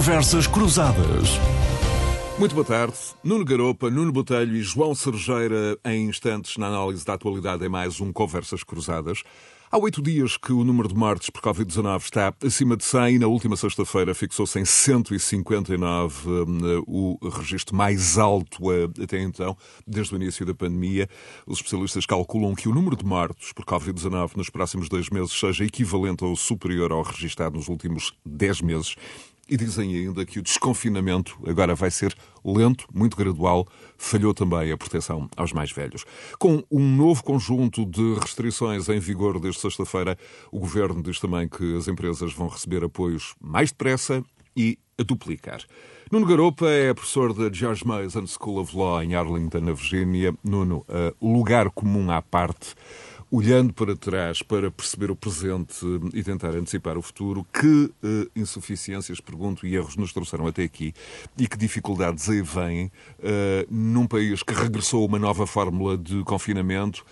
Conversas Cruzadas. Muito boa tarde. Nuno Garopa, Nuno Botelho e João Sergeira em instantes na análise da atualidade em mais um Conversas Cruzadas. Há oito dias que o número de mortes por Covid-19 está acima de 100 e na última sexta-feira fixou-se em 159, hum, o registro mais alto eh, até então, desde o início da pandemia. Os especialistas calculam que o número de mortes por Covid-19 nos próximos dois meses seja equivalente ou superior ao registrado nos últimos dez meses. E dizem ainda que o desconfinamento agora vai ser lento, muito gradual. Falhou também a proteção aos mais velhos. Com um novo conjunto de restrições em vigor desde sexta-feira, o governo diz também que as empresas vão receber apoios mais depressa e a duplicar. Nuno Garopa é professor da George Mason School of Law em Arlington, na Virgínia. Nuno, lugar comum à parte olhando para trás para perceber o presente e tentar antecipar o futuro, que uh, insuficiências, pergunto, e erros nos trouxeram até aqui e que dificuldades aí vêm uh, num país que regressou a uma nova fórmula de confinamento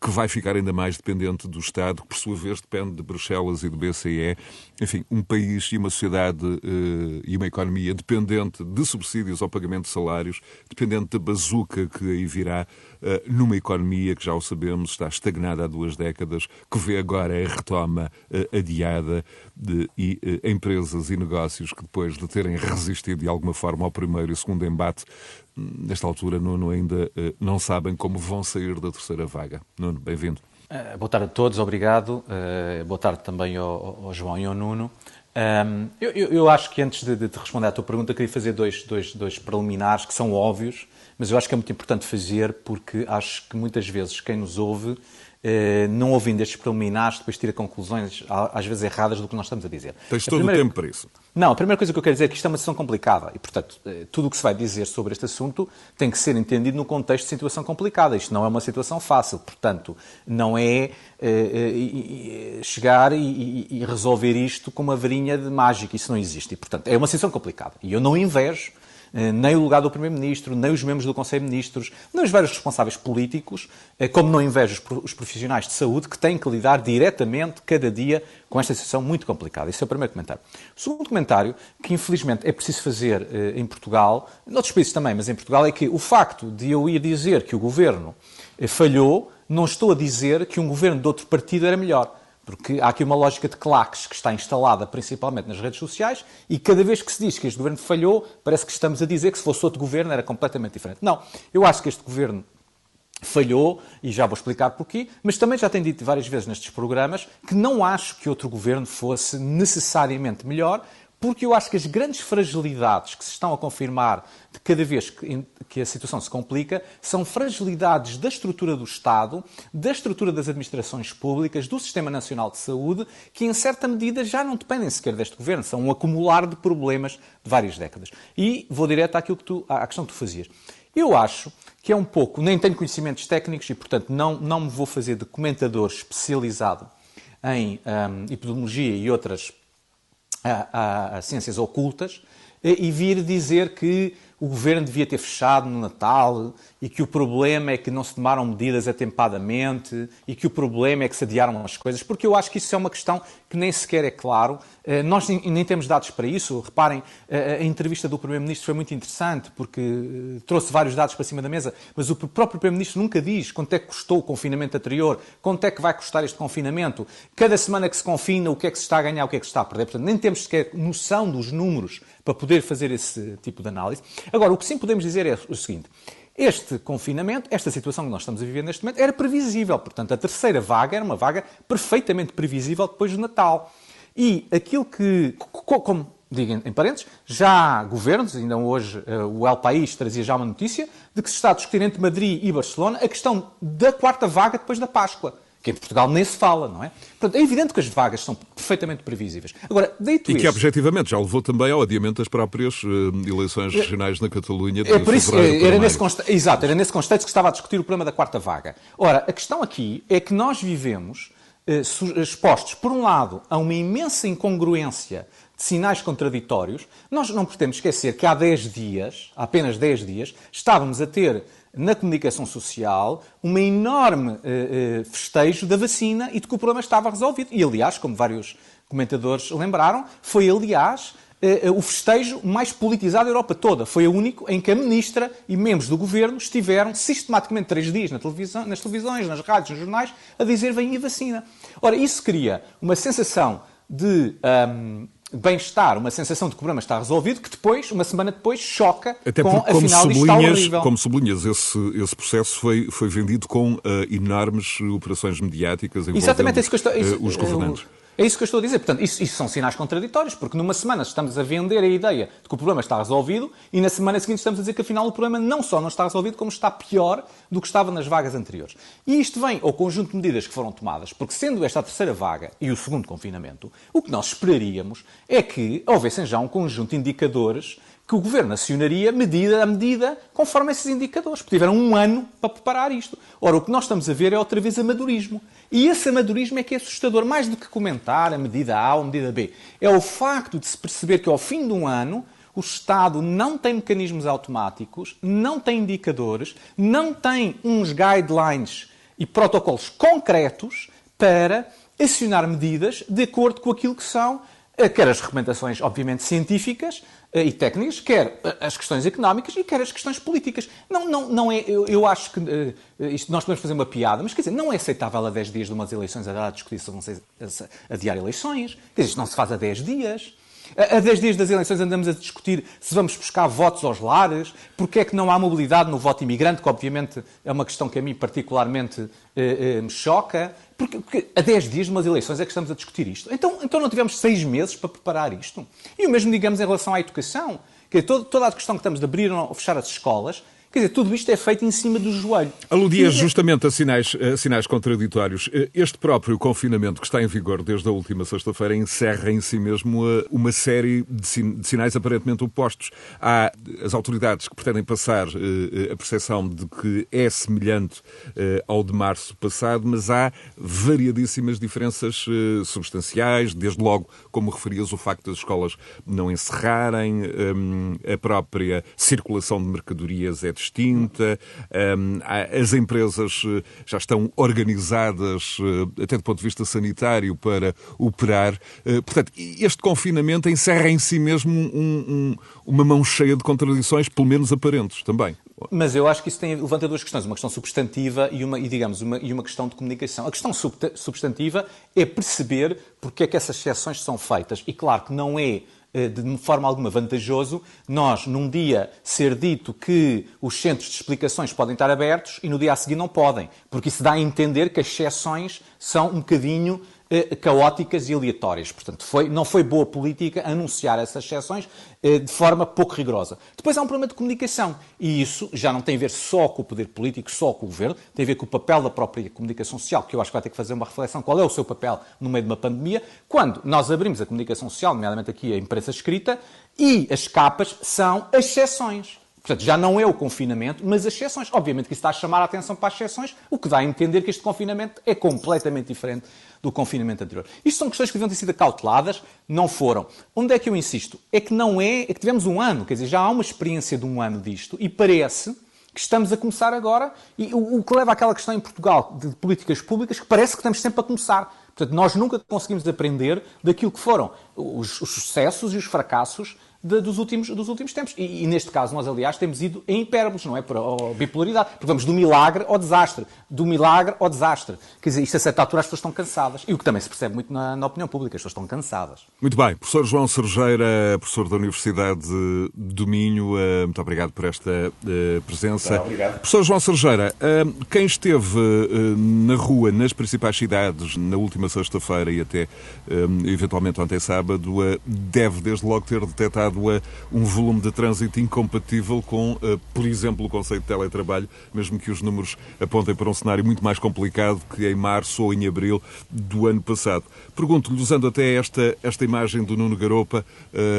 que vai ficar ainda mais dependente do Estado, que por sua vez depende de Bruxelas e do BCE. Enfim, um país e uma sociedade uh, e uma economia dependente de subsídios ao pagamento de salários, dependente da bazuca que aí virá, numa economia que já o sabemos está estagnada há duas décadas, que vê agora a retoma uh, adiada de, e empresas e negócios que depois de terem resistido de alguma forma ao primeiro e segundo embate, nesta altura, Nuno, ainda não sabem como vão sair da terceira vaga. Nuno, bem-vindo. Boa tarde a todos, obrigado. Boa tarde também ao, ao, João e ao Nuno. Um, eu, eu, acho que antes de, de, responder à tua pergunta, queria fazer dois, dois, dois preliminares que são óbvios, mas eu acho que é muito importante fazer porque acho que muitas vezes quem nos ouve não ouvindo estes preliminares, depois tira conclusões às vezes erradas do que nós estamos a dizer. Tens todo primeira... o tempo para isso. Não, a primeira coisa que eu quero dizer é que isto é uma situação complicada e, portanto, eh, tudo o que se vai dizer sobre este assunto tem que ser entendido no contexto de situação complicada. Isto não é uma situação fácil, portanto, não é, é chegar e, resolver isto com uma varinha de mágica. Isso não existe. E, portanto, é uma situação complicada. E eu não invejo eh, nem o lugar do Primeiro-Ministro, nem os membros do Conselho de Ministros, nem os vários responsáveis políticos, eh, como não invejo os profissionais de saúde que têm que lidar diretamente, cada dia, com esta situação muito complicada. Esse é o primeiro comentário. O segundo comentário, que infelizmente é preciso fazer eh, em Portugal, noutros países também, mas em Portugal, é que o facto de eu ir dizer que o governo falhou, não estou a dizer que um governo de outro partido era melhor. Porque há aqui uma lógica de claques que está instalada principalmente nas redes sociais e cada vez que se diz que este governo falhou, parece que estamos a dizer que se fosse outro governo era completamente diferente. Não, eu acho que este governo falhou, e já vou explicar porquê, mas também já tenho dito várias vezes nestes programas que não acho que outro governo fosse necessariamente melhor, porque eu acho que as grandes fragilidades que se estão a confirmar de cada vez que, a situação se complica são fragilidades da estrutura do Estado, da estrutura das administrações públicas, do Sistema Nacional de Saúde, que em certa medida já não dependem sequer deste governo, são um acumular de problemas de várias décadas. E vou direto àquilo que tu, à questão que tu fazias. Eu acho que é um pouco, nem tenho conhecimentos técnicos e, portanto, não, não me vou fazer de comentador especializado em um, epidemiologia e outras a, a, ciências ocultas e vir dizer que o governo devia ter fechado no Natal e que o problema é que não se tomaram medidas atempadamente e que o problema é que se adiaram as coisas, porque eu acho que isso é uma questão que nem sequer é claro. Eh, nós nem temos dados para isso. Reparem, eh, a entrevista do Primeiro-Ministro foi muito interessante porque eh, trouxe vários dados para cima da mesa, mas o próprio Primeiro-Ministro nunca diz quanto é que custou o confinamento anterior, quanto é que vai custar este confinamento, cada semana que se confina, o que é que se está a ganhar, o que é que se está a perder. Portanto, nem temos sequer noção dos números para poder fazer esse tipo de análise. Agora, o que sim podemos dizer é o seguinte. Este confinamento, esta situação que nós estamos a viver neste momento, era previsível. Portanto, a terceira vaga era uma vaga perfeitamente previsível depois do Natal. E aquilo que, como digo em parênteses, já governos, ainda hoje eh, o El País trazia já uma notícia, de que se está a discutir entre Madrid e Barcelona a questão da quarta vaga depois da Páscoa que em Portugal nem se fala, não é? Portanto, é evidente que as vagas são perfeitamente previsíveis. Agora, dito E isso, que, objetivamente, já levou também ao adiamento das próprias uh, eleições regionais na Catalunha é por isso, era nesse consta... Exato, era nesse contexto que estava a discutir o problema da quarta vaga. Ora, a questão aqui é que nós vivemos uh, expostos, por um lado, a uma imensa incongruência de sinais contraditórios. Nós não podemos esquecer que há 10 dias, há apenas 10 dias, estávamos a ter na comunicação social um enorme uh, uh, festejo da vacina e de que o problema estava resolvido. E, aliás, como vários comentadores lembraram, foi, aliás, eh, o festejo mais politizado da Europa toda. Foi o único em que a ministra e membros do governo estiveram sistematicamente três dias na televisão, nas televisões, nas rádios, nos jornais, a dizer vem a vacina. Ora, isso cria uma sensação de um, bem-estar, uma sensação de que o problema está resolvido, que depois, uma semana depois, choca Até com, porque, como afinal, sublinhas, como sublinhas, esse, esse processo foi, foi vendido com uh, enormes operações mediáticas envolvendo Exatamente, isso que estou, isso, uh, os governantes. É isso que eu estou a dizer. Portanto, isso, isso, são sinais contraditórios, porque numa semana estamos a vender a ideia de que o problema está resolvido e na semana seguinte estamos a dizer que afinal o problema não só não está resolvido, como está pior do que estava nas vagas anteriores. E isto vem ao conjunto de medidas que foram tomadas, porque sendo esta a terceira vaga e o segundo confinamento, o que nós esperaríamos é que houvessem já um conjunto de indicadores que o Governo acionaria medida a medida conforme esses indicadores, porque tiveram um ano para preparar isto. Ora, o que nós estamos a ver é outra vez amadorismo. E esse amadorismo é que é assustador, mais do que comentar a medida A ou a medida B. É o facto de se perceber que ao fim de um ano o Estado não tem mecanismos automáticos, não tem indicadores, não tem uns guidelines e protocolos concretos para acionar medidas de acordo com aquilo que são eh, quer as recomendações, obviamente, científicas e técnicas, quer as questões económicas e quer as questões políticas. Não, não, não é, eu, eu acho que uh, isto, nós podemos fazer uma piada, mas quer dizer, não é aceitável a 10 dias de umas eleições a discutir se vão a, adiar eleições. Quer dizer, isto não se faz a 10 dias. A 10 dias das eleições andamos a discutir se vamos buscar votos aos lares, porque é que não há mobilidade no voto imigrante, que obviamente é uma questão que a mim particularmente eh, eh, me choca. Porque, porque a 10 dias de umas eleições é que estamos a discutir isto. Então, então não tivemos seis meses para preparar isto. E o mesmo, digamos, em relação à educação. Que toda, toda a questão que estamos de abrir ou fechar as escolas Quer dizer, tudo isto é feito em cima do joelho. Aludia justamente a sinais, a sinais contraditórios. Este próprio confinamento que está em vigor desde a última sexta-feira encerra em si mesmo eh, uma série de sinais aparentemente opostos. Há as autoridades que pretendem passar eh, eh, a percepção de que é semelhante ao de março passado, mas há variadíssimas diferenças substanciais, desde logo, como referias, o facto das escolas não encerrarem, a própria circulação de mercadorias é distinta, as empresas eh, já estão organizadas, eh, até do ponto de vista sanitário, para operar. Eh, portanto, este confinamento encerra em si mesmo um, um, uma mão cheia de contradições, pelo menos aparentes também. Mas eu acho que isso tem, levanta duas questões, uma questão substantiva e uma, e, digamos, uma, e uma questão de comunicação. A questão substantiva é perceber porque é que essas exceções são feitas. E claro que não é de forma alguma vantajoso nós, num dia, ser dito que os centros de explicações podem estar abertos e no dia a seguir não podem, porque isso dá a entender que as exceções são um bocadinho eh, caóticas e aleatórias. Portanto, foi, não foi boa política anunciar essas exceções eh, de forma pouco rigorosa. Depois há um problema de comunicação. E isso já não tem a ver só com o poder político, só com o governo, tem a ver com o papel da própria comunicação social, que eu acho que vai ter que fazer uma reflexão qual é o seu papel no meio de uma pandemia, quando nós abrimos a comunicação social, nomeadamente aqui a imprensa escrita, e as capas são as exceções. Portanto, já não é o confinamento, mas as exceções. Obviamente que isso está a chamar a atenção para as exceções, o que dá a entender que este confinamento é completamente diferente do confinamento anterior. Isto são questões que deviam ter sido acauteladas, não foram. Onde é que eu insisto? É que não é, é que tivemos um ano, quer dizer, já há uma experiência de um ano disto e parece que estamos a começar agora e o, o que leva àquela questão em Portugal de políticas públicas que parece que estamos sempre a começar. Portanto, nós nunca conseguimos aprender daquilo que foram os, os sucessos e os fracassos de, dos, últimos, dos últimos tempos. E, e, neste caso, nós, aliás, temos ido em hipérboles, não é? Por a, bipolaridade. Porque vamos do milagre ao desastre. Do milagre ao desastre. Quer dizer, isto a certa altura as pessoas estão cansadas. E o que também se percebe muito na, na opinião pública, as pessoas estão cansadas. Muito bem. Professor João Sergeira, professor da Universidade do Minho, eh, muito obrigado por esta eh, presença. Muito obrigado. Professor João Sergeira, eh, quem esteve na rua, nas principais cidades, na última sexta-feira e até eventualmente ontem sábado, deve desde logo ter detectado a um volume de trânsito incompatível com, eh, por exemplo, o conceito de teletrabalho, mesmo que os números apontem para um cenário muito mais complicado que em março ou em abril do ano passado. Pergunto-lhe, usando até esta, esta imagem do Nuno Garopa,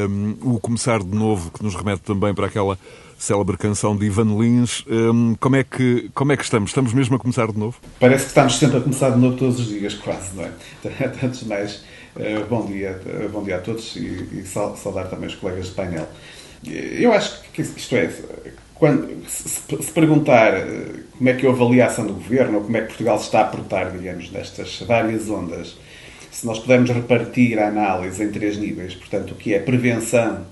um, eh, o começar de novo, que nos remete também para aquela célebre canção de Ivan Lins. Um, como, é que, como é que estamos? Estamos mesmo a começar de novo? Parece que estamos sempre a começar de novo todos os dias, quase, não é? Tantos mais bom dia, eh, bom dia a todos e, e saudar também os colegas de painel. Eu acho que isto é, quando, se, se, perguntar eh, como é que eu avalio a ação do governo ou como é que Portugal está a portar, digamos, nestas várias ondas, se nós pudermos repartir a análise em três níveis, portanto, o que é prevenção,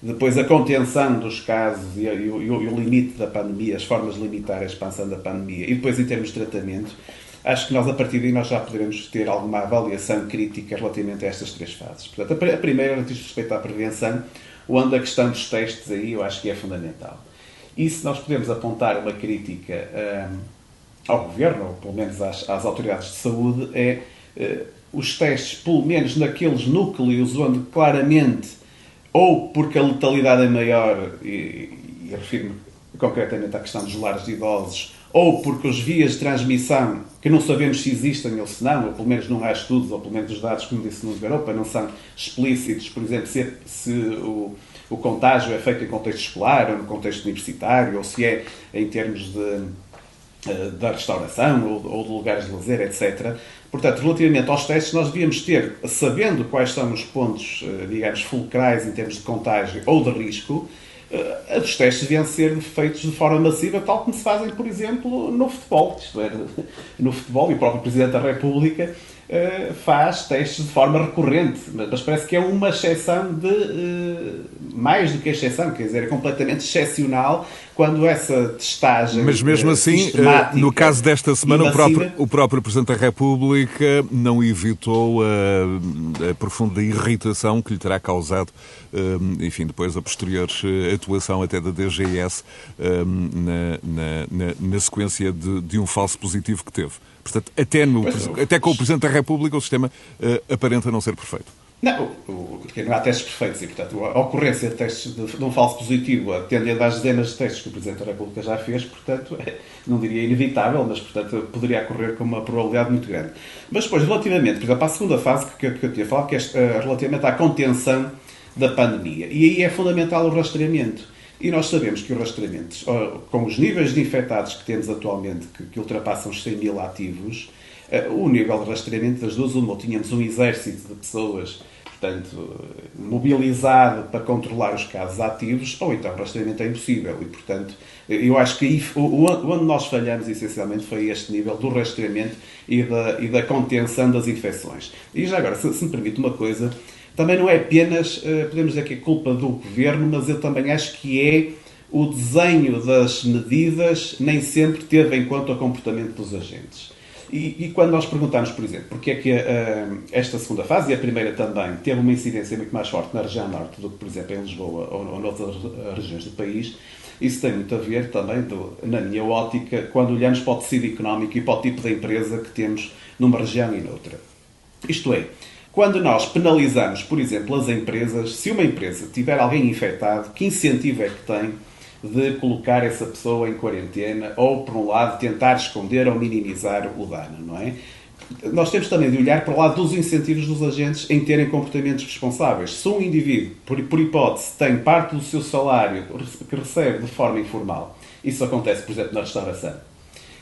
depois a contenção dos casos e, e, o, e, o, limite da pandemia, as formas de limitar a expansão da pandemia, e depois em termos de tratamento, acho que nós a partir daí nós já poderemos ter alguma avaliação crítica relativamente a estas três fases. Portanto, a primeira diz respeito à prevenção, onde a questão dos testes aí eu acho que é fundamental. E se nós podemos apontar uma crítica um, ao Governo, ou pelo menos às, às autoridades de saúde, é uh, os testes, pelo menos naqueles núcleos onde claramente, ou porque a letalidade é maior, e, e refiro-me concretamente à questão dos lares de idosos, ou porque as vias de transmissão, que não sabemos se existem ou se não, ou pelo menos não há estudos, ou pelo menos os dados, como disse no Garopa, não são explícitos, por exemplo, se, se o, o contágio é feito em contexto escolar ou no contexto universitário, ou se é em termos de, eh, da restauração ou, ou de lugares de lazer, etc. Portanto, relativamente aos testes, nós devíamos ter, sabendo quais são os pontos, eh, digamos, fulcrais em termos de contágio ou de risco, uh, os testes deviam ser feitos de forma massiva, tal como se fazem, por exemplo, no futebol. Isto é, no futebol, e o próprio Presidente da República uh, faz testes de forma recorrente, mas parece que é uma exceção de. Uh, mais do que exceção, quer dizer, é completamente excepcional quando essa testagem. Mas mesmo assim, no caso desta semana, o próprio, o próprio Presidente da República não evitou a, a profunda irritação que lhe terá causado enfim, depois a posterior eh, atuação até da DGS na, na, na, na sequência de, de, um falso positivo que teve. Portanto, até, no, até com o Presidente da República o sistema uh, aparenta não ser perfeito. Não, porque não há testes perfeitos e, portanto, a ocorrência de testes de, de um falso positivo, atendendo às dezenas de testes que o Presidente da República já fez, portanto, é, não diria inevitável, mas, portanto, poderia ocorrer com uma probabilidade muito grande. Mas depois, relativamente, por exemplo, à segunda fase que, que eu tinha falado, que é uh, relativamente à contenção da pandemia. E aí é fundamental o rastreamento. E nós sabemos que os rastreamentos, com os níveis de infectados que temos atualmente, que, que ultrapassam os 100 mil ativos, uh, o nível de rastreamento das duas, uma, tínhamos um exército de pessoas, portanto, mobilizado para controlar os casos ativos, ou então o rastreamento é impossível. E, portanto, eu acho que onde nós falhamos essencialmente foi este nível do rastreamento e da, e da contenção das infecções. E já agora, se, se me permite uma coisa, também não é apenas, eh, podemos dizer que é culpa do governo, mas eu também acho que é o desenho das medidas nem sempre teve em conta o comportamento dos agentes. E, e quando nós perguntamos, por exemplo, porque é que uh, esta segunda fase, e a primeira também, teve uma incidência muito mais forte na região norte do que, por exemplo, em Lisboa ou, ou noutras regiões do país, isso tem muito a ver também, do, na minha ótica, quando olhamos para o tecido económico e para o tipo de empresa que temos numa região e noutra. Isto é, quando nós penalizamos, por exemplo, as empresas, se uma empresa tiver alguém infectado, que incentivo é que tem de colocar essa pessoa em quarentena ou, por um lado, tentar esconder ou minimizar o dano, não é? Nós temos também de olhar para o lado dos incentivos dos agentes em terem comportamentos responsáveis. Se um indivíduo, por, por hipótese, tem parte do seu salário que recebe de forma informal, isso acontece, por exemplo, na restauração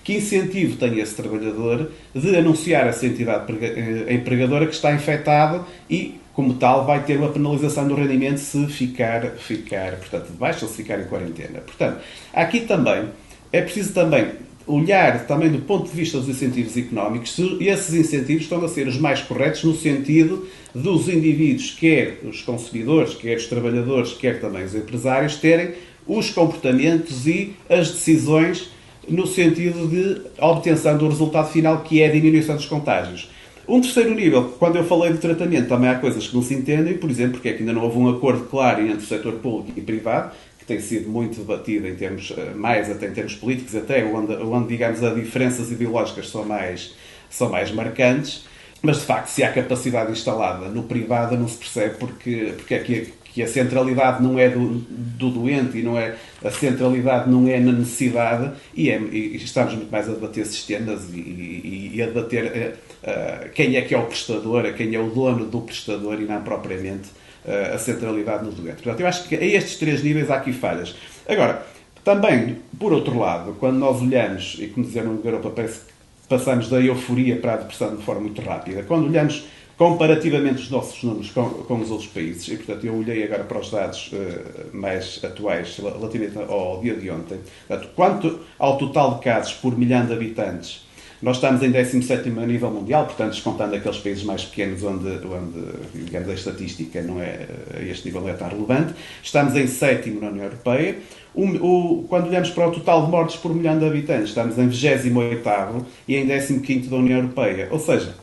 que incentivo tem esse trabalhador de anunciar essa entidade eh, empregadora que está infectado e, como tal, vai ter uma penalização do rendimento se ficar, ficar portanto, de baixo ou se ficar em quarentena. Portanto, aqui também é preciso também olhar também do ponto de vista dos incentivos económicos se esses incentivos estão a ser os mais corretos no sentido dos indivíduos, quer os consumidores, quer os trabalhadores, quer também os empresários, terem os comportamentos e as decisões no sentido de obtenção do resultado final, que é a diminuição dos contágios. Um terceiro nível, quando eu falei de tratamento, também há coisas que não se entendem, por exemplo, porque é que ainda não houve um acordo claro entre o setor público e privado, que tem sido muito debatido em termos, eh, mais até em termos políticos, até onde, onde digamos, as diferenças ideológicas são mais, são mais marcantes. Mas, de facto, se há capacidade instalada no privado, não se percebe porque, porque é que que a centralidade não é do, do doente e não é a centralidade não é na necessidade e, é, e estamos muito mais a debater sistemas e, e, e a debater uh, quem é que é o prestador, quem é o dono do prestador e não propriamente uh, a centralidade no doente. Portanto, eu acho que a estes três níveis há aqui falhas. Agora, também, por outro lado, quando nós olhamos, e como dizer no Europa, parece que passamos da euforia para a depressão de forma muito rápida, quando olhamos comparativamente os nossos números com, com, os outros países, e portanto eu olhei agora para os dados uh, mais atuais relativamente ao dia de ontem, portanto, quanto ao total de casos por milhão de habitantes, Nós estamos em 17 a nível mundial, portanto, descontando aqueles países mais pequenos onde, onde digamos, a estatística não é, a este nível não é tão relevante. Estamos em sétimo na União Europeia. O, o, quando olhamos para o total de mortes por milhão de habitantes, estamos em 28 e em 15 da União Europeia. Ou seja,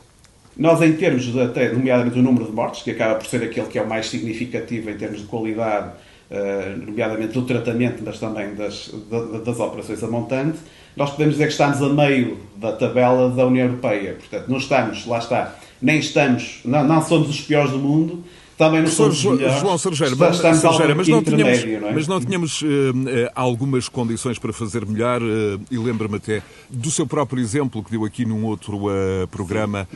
nós, em termos até, nomeadamente, o número de mortes, que acaba por ser aquele que é o mais significativo em termos de qualidade, uh, nomeadamente do tratamento, mas também das, das operações a montante, nós podemos dizer que estamos a meio da tabela da União Europeia. Portanto, não estamos, lá está, nem estamos, não, não somos os piores do mundo, também não somos João. João Sergeira, mas, Sergeira, mas, não tínhamos, não é? mas não tínhamos uh, algumas condições para fazer melhor uh, e lembra-me até do seu próprio exemplo que deu aqui num outro uh, programa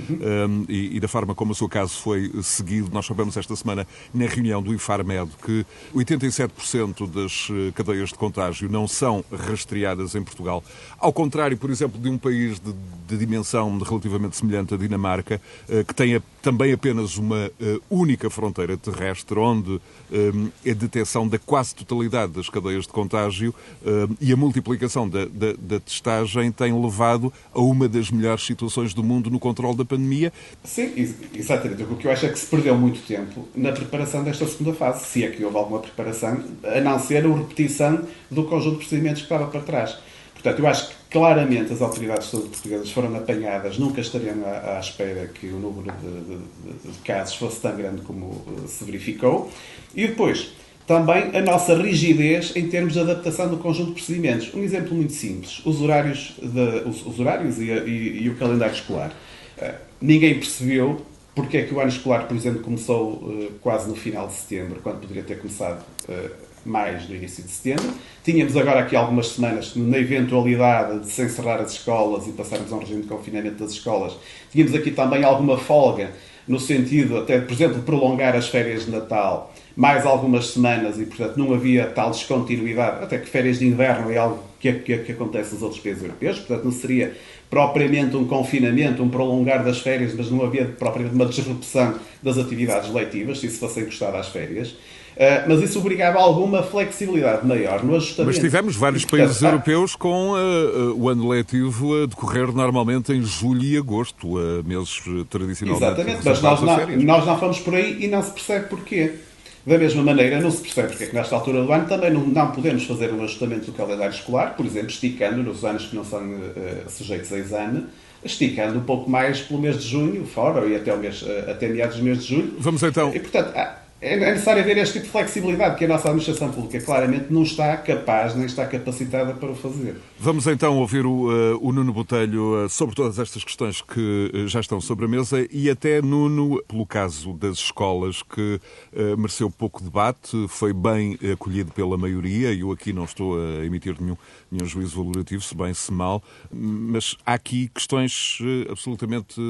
e, e, da forma como o seu caso foi seguido. Nós sabemos esta semana na reunião do IFARMED que 87% das cadeias de contágio não são rastreadas em Portugal. Ao contrário, por exemplo, de um país de, de dimensão relativamente semelhante à Dinamarca, que tem a, também apenas uma única fronteira fronteira terrestre, onde um, a detecção da quase totalidade das cadeias de contágio um, e a multiplicação da, da, da, testagem tem levado a uma das melhores situações do mundo no controle da pandemia. Sim, exatamente. O que eu acho é que se perdeu muito tempo na preparação desta segunda fase, se é que houve alguma preparação, a não ser a repetição do conjunto de procedimentos que estava para trás. Portanto, eu acho que claramente as autoridades de saúde portuguesas foram apanhadas, nunca estariam à, à espera que o número de, de, de, casos fosse tão grande como eh, se verificou. E depois, também a nossa rigidez em termos de adaptação do conjunto de procedimentos. Um exemplo muito simples: os horários, de, os, os horários e, e, e, o calendário escolar. Uh, ninguém percebeu porque é que o ano escolar, por exemplo, começou uh, quase no final de setembro, quando poderia ter começado. Mais no início de setembro. Tínhamos agora aqui algumas semanas, na eventualidade de se encerrar as escolas e passarmos a um regime de confinamento das escolas, tínhamos aqui também alguma folga, no sentido até, por exemplo, de prolongar as férias de Natal mais algumas semanas e, portanto, não havia tal descontinuidade, até que férias de inverno é algo que, que, que acontece nos outros países europeus, portanto, não seria propriamente um confinamento, um prolongar das férias, mas não havia propriamente uma disrupção das atividades letivas, se isso fosse encostado às férias. Uh, mas isso obrigava a alguma flexibilidade maior no ajustamento. Mas tivemos vários países europeus com uh, uh, o ano letivo a decorrer normalmente em julho e agosto, meses tradicionalmente. Exatamente, mas nós não, nós não fomos por aí e não se percebe porquê. Da mesma maneira, não se percebe porque é que nesta altura do ano também não, não podemos fazer um ajustamento do calendário escolar, por exemplo, esticando nos anos que não são sujeitos a exame, esticando um pouco mais pelo mês de junho, fora, e até, o mês, até meados do mês de julho. Vamos então. E, portanto, é, é necessário haver este tipo de flexibilidade que a nossa administração pública claramente não está capaz nem está capacitada para o fazer. Vamos então ouvir o, uh, o Nuno Botelho uh, sobre todas estas questões que uh, já estão sobre a mesa e até Nuno, pelo caso das escolas, que mereceu pouco debate, foi bem acolhido pela maioria, e eu aqui não estou a emitir nenhum, nenhum juízo valorativo, se bem se mal, mas há aqui questões absolutamente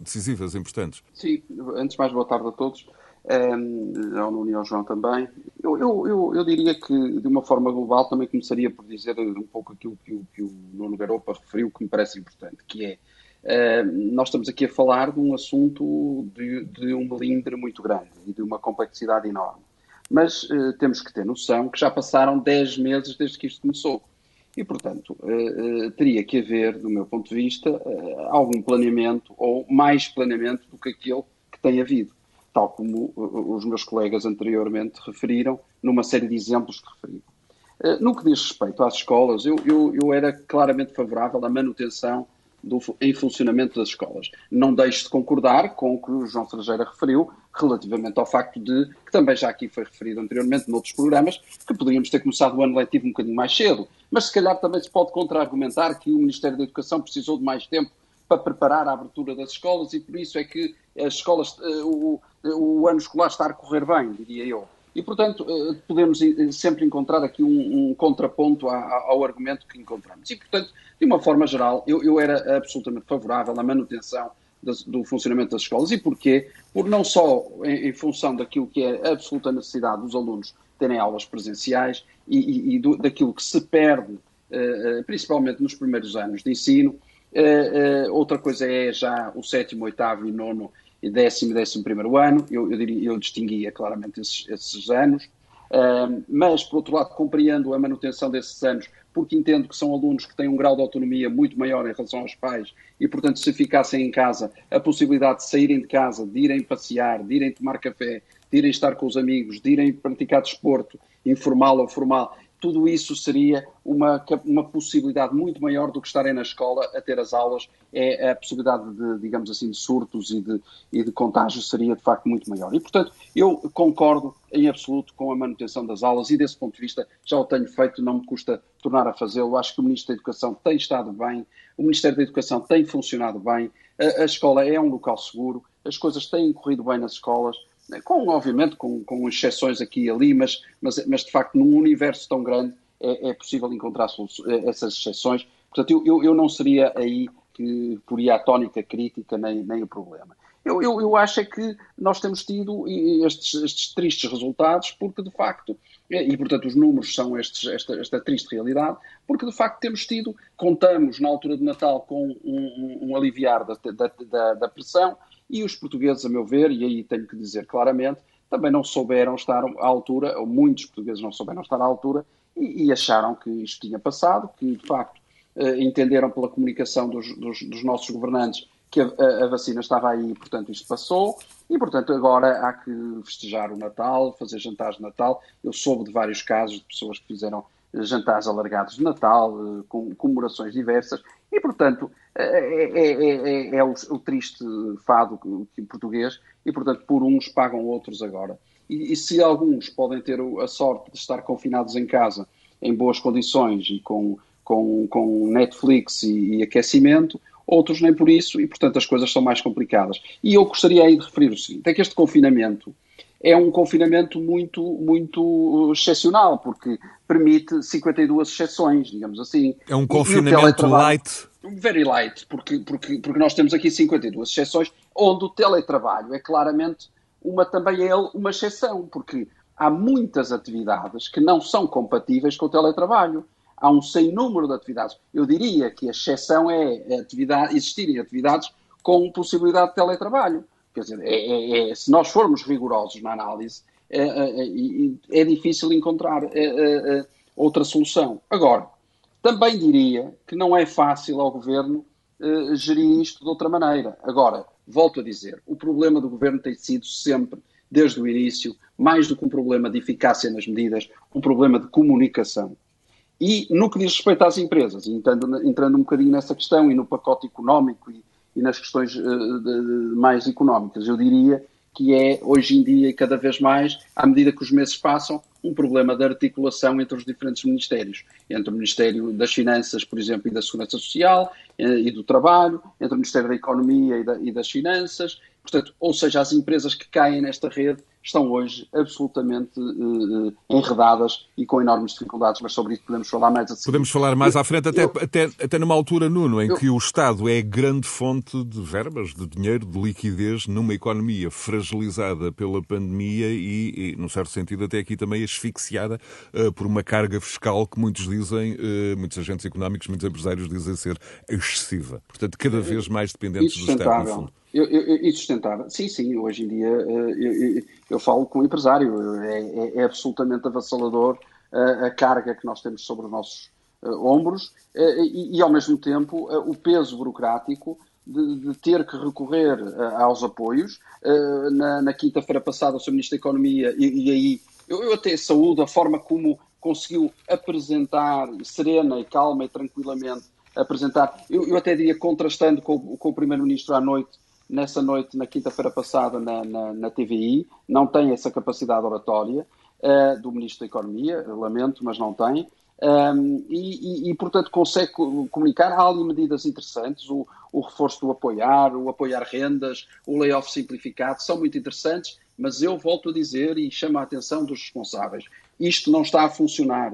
decisivas, importantes. Sim, antes de mais, boa tarde a todos ao Nuno e ao João também. Eu, eu, eu, eu, diria que, de uma forma global, também começaria por dizer um pouco aquilo que o, que o Nuno Garopa referiu, que me parece importante, que é, uh, nós estamos aqui a falar de um assunto de, de, um melindre muito grande e de uma complexidade enorme. Mas uh, temos que ter noção que já passaram 10 meses desde que isto começou. E, portanto, uh, teria que haver, do meu ponto de vista, algum planeamento ou mais planeamento do que aquele que tem havido tal como os meus colegas anteriormente referiram, numa série de exemplos que referiram. Eh, no que diz respeito às escolas, eu, eu, eu era claramente favorável à manutenção do, em funcionamento das escolas. Não deixo de concordar com o que o João Sergeira referiu relativamente ao facto de, que também já aqui foi referido anteriormente noutros programas, que poderíamos ter começado o ano letivo um bocadinho mais cedo. Mas se calhar também se pode contra-argumentar que o Ministério da Educação precisou de mais tempo para preparar a abertura das escolas e por isso é que as escolas, o, o ano escolar está a correr bem, diria eu. E, portanto, eh, podemos sempre encontrar aqui um, um contraponto ao argumento que encontramos. E, portanto, de uma forma geral, eu, eu era absolutamente favorável à manutenção do funcionamento das escolas. E porquê? Por não só em, em, função daquilo que é a absoluta necessidade dos alunos terem aulas presenciais e, e, e do, daquilo que se perde, eh, principalmente nos primeiros anos de ensino, outra coisa é já o sétimo, oitavo e nono décimo e décimo primeiro ano. Eu, eu, diria, eu distinguia claramente esses, esses anos. mas, por outro lado, compreendo a manutenção desses anos, porque entendo que são alunos que têm um grau de autonomia muito maior em relação aos pais e, portanto, se ficassem em casa, a possibilidade de saírem de casa, de irem passear, de irem tomar café, de irem estar com os amigos, de irem praticar desporto, informal ou formal, tudo isso seria uma, uma possibilidade muito maior do que estarem na escola a ter as aulas. É a possibilidade de, digamos assim, de surtos e de, e de contágios seria de facto muito maior. E, portanto, eu concordo em absoluto com a manutenção das aulas e, desse ponto de vista, já o tenho feito, não me custa tornar a fazê-lo. Acho que o Ministro da Educação tem estado bem, o Ministério da Educação tem funcionado bem, a, a escola é um local seguro, as coisas têm corrido bem nas escolas com, obviamente, com, com exceções aqui e ali, mas, mas, mas de facto num universo tão grande é, é possível encontrar eh, essas exceções. Portanto, eu, eu, eu, não seria aí que poria a tónica crítica nem, nem o problema. Eu, eu, eu acho é que nós temos tido estes, estes tristes resultados porque, de facto, eh, e portanto os números são estes, esta, esta, triste realidade, porque de facto temos tido, contamos na altura de Natal com um, um, um aliviar da, da, da, da pressão, e os portugueses, a meu ver, e aí tenho que dizer claramente, também não souberam estar à altura, ou muitos portugueses não souberam estar à altura, e, e acharam que isto tinha passado, que de facto eh, entenderam pela comunicação dos, dos, dos nossos governantes que a, a, vacina estava aí e, portanto, isto passou. E, portanto, agora há que festejar o Natal, fazer jantares de Natal. Eu soube de vários casos de pessoas que fizeram jantares alargados de Natal, eh, com comemorações diversas, e, portanto, é, é, é, é o, o, triste fado português, e, portanto, por uns pagam outros agora. E, e, se alguns podem ter a sorte de estar confinados em casa em boas condições e com, com, com Netflix e, e aquecimento, outros nem por isso, e, portanto, as coisas são mais complicadas. E eu gostaria aí de referir o seguinte, é que este confinamento é um confinamento muito, muito excepcional, porque permite 52 exceções, digamos assim. É um confinamento light? Very light, porque, porque, porque nós temos aqui 52 exceções, onde o teletrabalho é claramente uma, também é uma exceção, porque há muitas atividades que não são compatíveis com o teletrabalho. Há um sem número de atividades. Eu diria que a exceção é atividade, existirem atividades com possibilidade de teletrabalho. Quer dizer, é, é, é, se nós formos rigorosos na análise, é, é, é, difícil encontrar outra solução. Agora, também diria que não é fácil ao governo gerir isto de outra maneira. Agora, volto a dizer, o problema do governo tem sido sempre, desde o início, mais do que um problema de eficácia nas medidas, um problema de comunicação. E no que diz respeito às empresas, entrando, entrando um bocadinho nessa questão e no pacote económico e, e nas questões uh, mais económicas. Eu diria que é, hoje em dia, cada vez mais, à medida que os meses passam, um problema de articulação entre os diferentes ministérios. Entre o Ministério das Finanças, por exemplo, e da Segurança Social eh, e do Trabalho, entre o Ministério da Economia e, da, e das Finanças. Portanto, ou seja, as empresas que caem nesta rede estão hoje absolutamente uh, enredadas e com enormes dificuldades, mas sobre isso podemos falar mais a seguir. Podemos falar mais à frente, até, eu, até, até numa altura, Nuno, em eu, que o Estado é grande fonte de verbas, de dinheiro, de liquidez, numa economia fragilizada pela pandemia e, e num certo sentido, até aqui também asfixiada uh, por uma carga fiscal que muitos dizem, uh, muitos agentes económicos, muitos empresários dizem ser excessiva. Portanto, cada vez mais dependentes do Estado, no fundo. Eu, eu, e. Sim, sim, hoje em dia eu, eu falo com o empresário, é, é, é absolutamente avassalador a, a, carga que nós temos sobre os nossos uh, ombros uh, e, e, ao mesmo tempo, uh, o peso burocrático de, de ter que recorrer aos apoios. na, na quinta-feira passada, o Sr. Ministro da Economia, e, e aí eu, eu até saúdo a forma como conseguiu apresentar, serena e calma e tranquilamente, apresentar, eu, eu até diria contrastando com, com o Primeiro-Ministro à noite, nessa noite, na quinta-feira passada, na, na, na, TVI, não tem essa capacidade oratória uh, do Ministro da Economia, lamento, mas não tem. Um, e, e, e, portanto, consegue comunicar. Há ali medidas interessantes, o, o, reforço do apoiar, o apoiar rendas, o layoff simplificado, são muito interessantes, mas eu volto a dizer e chamo a atenção dos responsáveis. Isto não está a funcionar.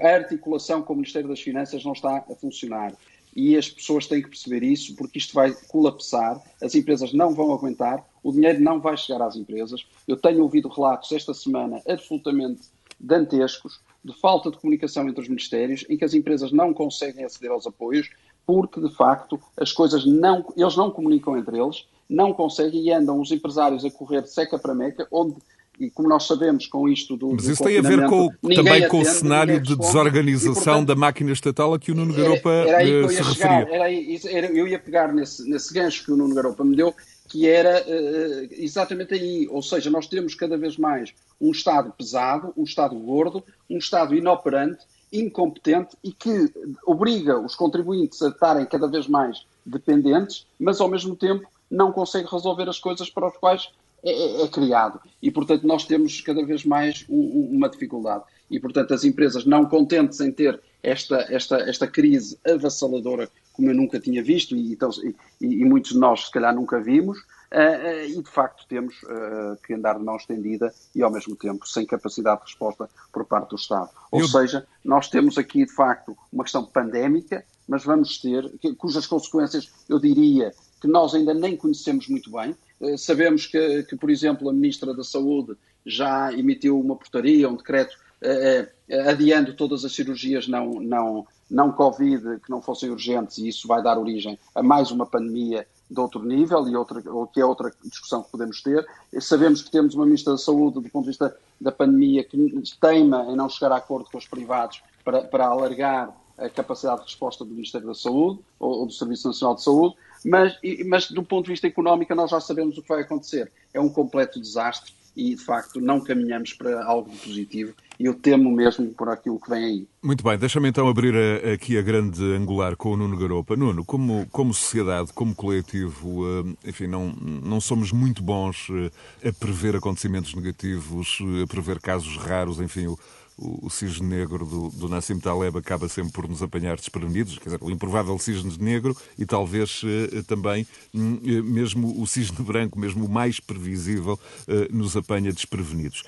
A articulação com o Ministério das Finanças não está a funcionar e as pessoas têm que perceber isso, porque isto vai colapsar, as empresas não vão aguentar, o dinheiro não vai chegar às empresas. Eu tenho ouvido relatos esta semana absolutamente dantescos de falta de comunicação entre os ministérios, em que as empresas não conseguem aceder aos apoios, porque de facto as coisas não, eles não comunicam entre eles, não conseguem e andam os empresários a correr seca para meca, onde e como nós sabemos com isto do. Mas do isso tem a ver com, também com o cenário de desorganização e, portanto, da máquina estatal a que o Nuno Garopa era, era se referia. Era, era, eu ia pegar nesse, nesse gancho que o Nuno Garopa me deu, que era uh, exatamente aí. Ou seja, nós temos cada vez mais um Estado pesado, um Estado gordo, um Estado inoperante, incompetente e que obriga os contribuintes a estarem cada vez mais dependentes, mas ao mesmo tempo não consegue resolver as coisas para as quais é, é, é criado. E, portanto, nós temos cada vez mais um, uma dificuldade. E, portanto, as empresas não contentes em ter esta, esta, esta crise avassaladora como eu nunca tinha visto e, então, e, e muitos de nós, se calhar, nunca vimos, e de facto temos uh, que andar de mão estendida e ao mesmo tempo sem capacidade de resposta por parte do Estado. Ou eu... seja, nós temos aqui de facto uma questão pandémica, mas vamos ter, cujas consequências eu diria que nós ainda nem conhecemos muito bem. Sabemos que, que, por exemplo, a Ministra da Saúde já emitiu uma portaria, um decreto adiando todas as cirurgias não, não, não Covid que não fossem urgentes e isso vai dar origem a mais uma pandemia de outro nível e outra, que é outra discussão que podemos ter. Sabemos que temos uma Ministra da Saúde, do ponto de vista da pandemia, que teima em não chegar a acordo com os privados para, para alargar a capacidade de resposta do Ministério da Saúde ou, ou do Serviço Nacional de Saúde, mas, mas do ponto de vista económico nós já sabemos o que vai acontecer. É um completo desastre e, de facto, não caminhamos para algo positivo eu temo mesmo por aquilo que vem aí. Muito bem, deixa-me então abrir a, aqui a grande angular com o Nuno Garopa. Nuno, como, como sociedade, como coletivo, eh, enfim, não, não somos muito bons eh, a prever acontecimentos negativos, eh, a prever casos raros, enfim, o, o, cisne negro do, do Nassim Taleb acaba sempre por nos apanhar desprevenidos, quer dizer, o improvável cisne negro e talvez também hum, mesmo o cisne branco, mesmo o mais previsível, nos apanha desprevenidos.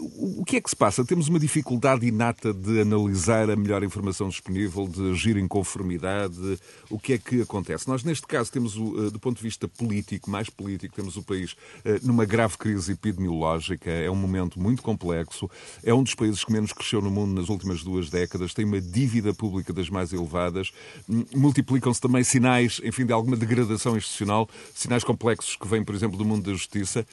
O que é que se passa? Temos uma dificuldade inata de analisar a melhor informação disponível, de agir em conformidade. O que é que acontece? Nós, neste caso, temos, eh, do ponto de vista político, mais político, temos o país eh, numa grave crise epidemiológica. É um momento muito complexo. É um dos países que menos cresceu no mundo nas últimas duas décadas. Tem uma dívida pública das mais elevadas. Hum, multiplicam-se também sinais, enfim, de alguma degradação institucional, sinais complexos que vêm, por exemplo, do mundo da justiça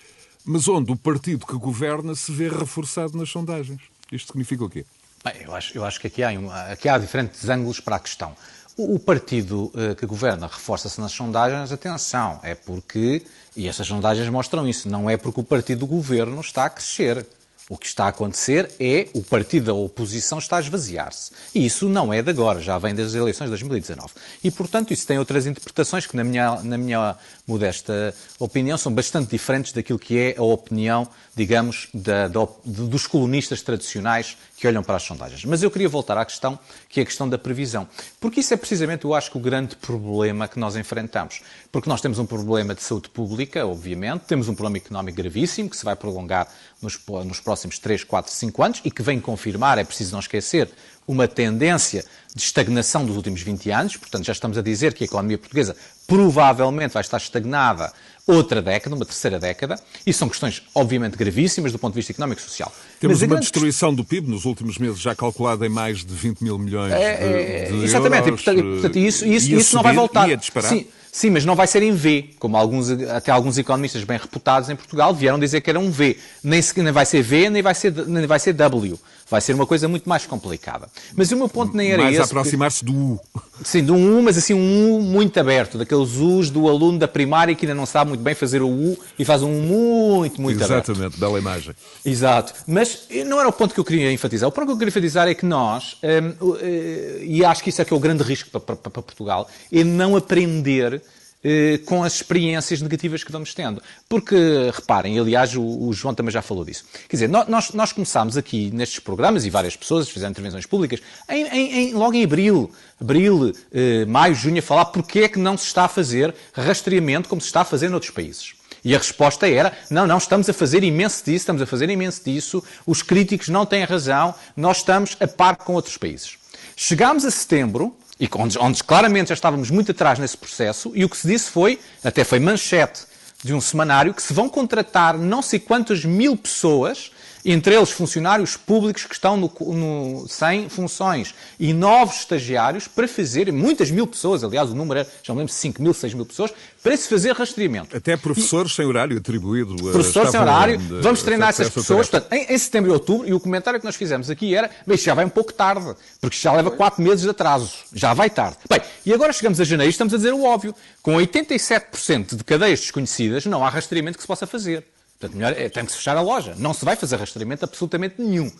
mas onde o partido que governa se vê reforçado nas sondagens. Isto significa o quê? Bem, eu, acho, eu acho que aqui há, aqui há diferentes ângulos para a questão. O, partido uh, que governa reforça-se nas sondagens, atenção, é porque, e essas sondagens mostram isso, não é porque o partido do governo está a crescer. O que está a acontecer é o partido da oposição está a esvaziar-se. E isso não é de agora, já vem das eleições de 2019. E, portanto, isso tem outras interpretações que, na minha, na minha modesta opinião, são bastante diferentes daquilo que é a opinião, digamos, da, da, dos colunistas tradicionais que olham para as sondagens. Mas eu queria voltar à questão, que é a questão da previsão. Porque isso é precisamente, eu acho, que o grande problema que nós enfrentamos. Porque nós temos um problema de saúde pública, obviamente, temos um problema económico gravíssimo, que se vai prolongar nos, nos próximos 3, 4, 5 anos e que vem confirmar, é preciso não esquecer, uma tendência de estagnação dos últimos 20 anos. Portanto, já estamos a dizer que a economia portuguesa provavelmente vai estar estagnada outra década, uma terceira década, e são questões, obviamente, gravíssimas do ponto de vista económico e social. Temos uma destruição do PIB nos últimos meses, já calculada em mais de 20 mil milhões é, de, de Exatamente, euros. e portanto, isso, isso, isso subir, não vai voltar. Sim, sim, mas não vai ser em V, como alguns, até alguns economistas bem reputados em Portugal vieram dizer que era um V. Nem, nem vai ser V, nem vai ser, nem vai ser W. Vai ser uma coisa muito mais complicada. Mas o meu ponto nem era mais esse. Mais aproximar-se do U. Sim, de um U, mas assim um U muito aberto, daqueles U's do aluno da primária que ainda não sabe muito bem fazer o U e faz um muito, muito Exatamente, aberto. Exatamente, bela imagem. Exato. Mas não era o ponto que eu queria enfatizar. O ponto que eu queria enfatizar é que nós, hum, eh, e acho que isso é que é o grande risco para, para, para Portugal, é não aprender eh, com as experiências negativas que vamos tendo. Porque, reparem, aliás, o, o João também já falou disso. Quer dizer, nós, nós começámos aqui nestes programas, e várias pessoas fizeram intervenções públicas, em, em, logo em abril, abril, eh, maio, junho, a falar porque é que não se está a fazer rastreamento como se está a fazer noutros países. E a resposta era: não, não, estamos a fazer imenso disso, estamos a fazer imenso disso, os críticos não têm razão, nós estamos a par com outros países. Chegámos a setembro, e onde, onde claramente já estávamos muito atrás nesse processo, e o que se disse foi, até foi manchete de um semanário, que se vão contratar não sei quantas mil pessoas entre eles funcionários públicos que estão no, no, sem funções e novos estagiários para fazer, muitas mil pessoas, aliás, o número era, já me lembro, 5 mil, 6 mil pessoas, para se fazer rastreamento. Até professores e, sem horário atribuído. Professores sem horário, de, vamos treinar essas pessoas. Portanto, em, em, setembro e outubro, e o comentário que nós fizemos aqui era, bem, já vai um pouco tarde, porque já leva 4 meses de atraso, já vai tarde. Bem, e agora chegamos a janeiro e estamos a dizer o óbvio, com 87% de cadeias desconhecidas, não há rastreamento que se possa fazer. Portanto, melhor, é, tem que se fechar a loja. Não se vai fazer rastreamento absolutamente nenhum.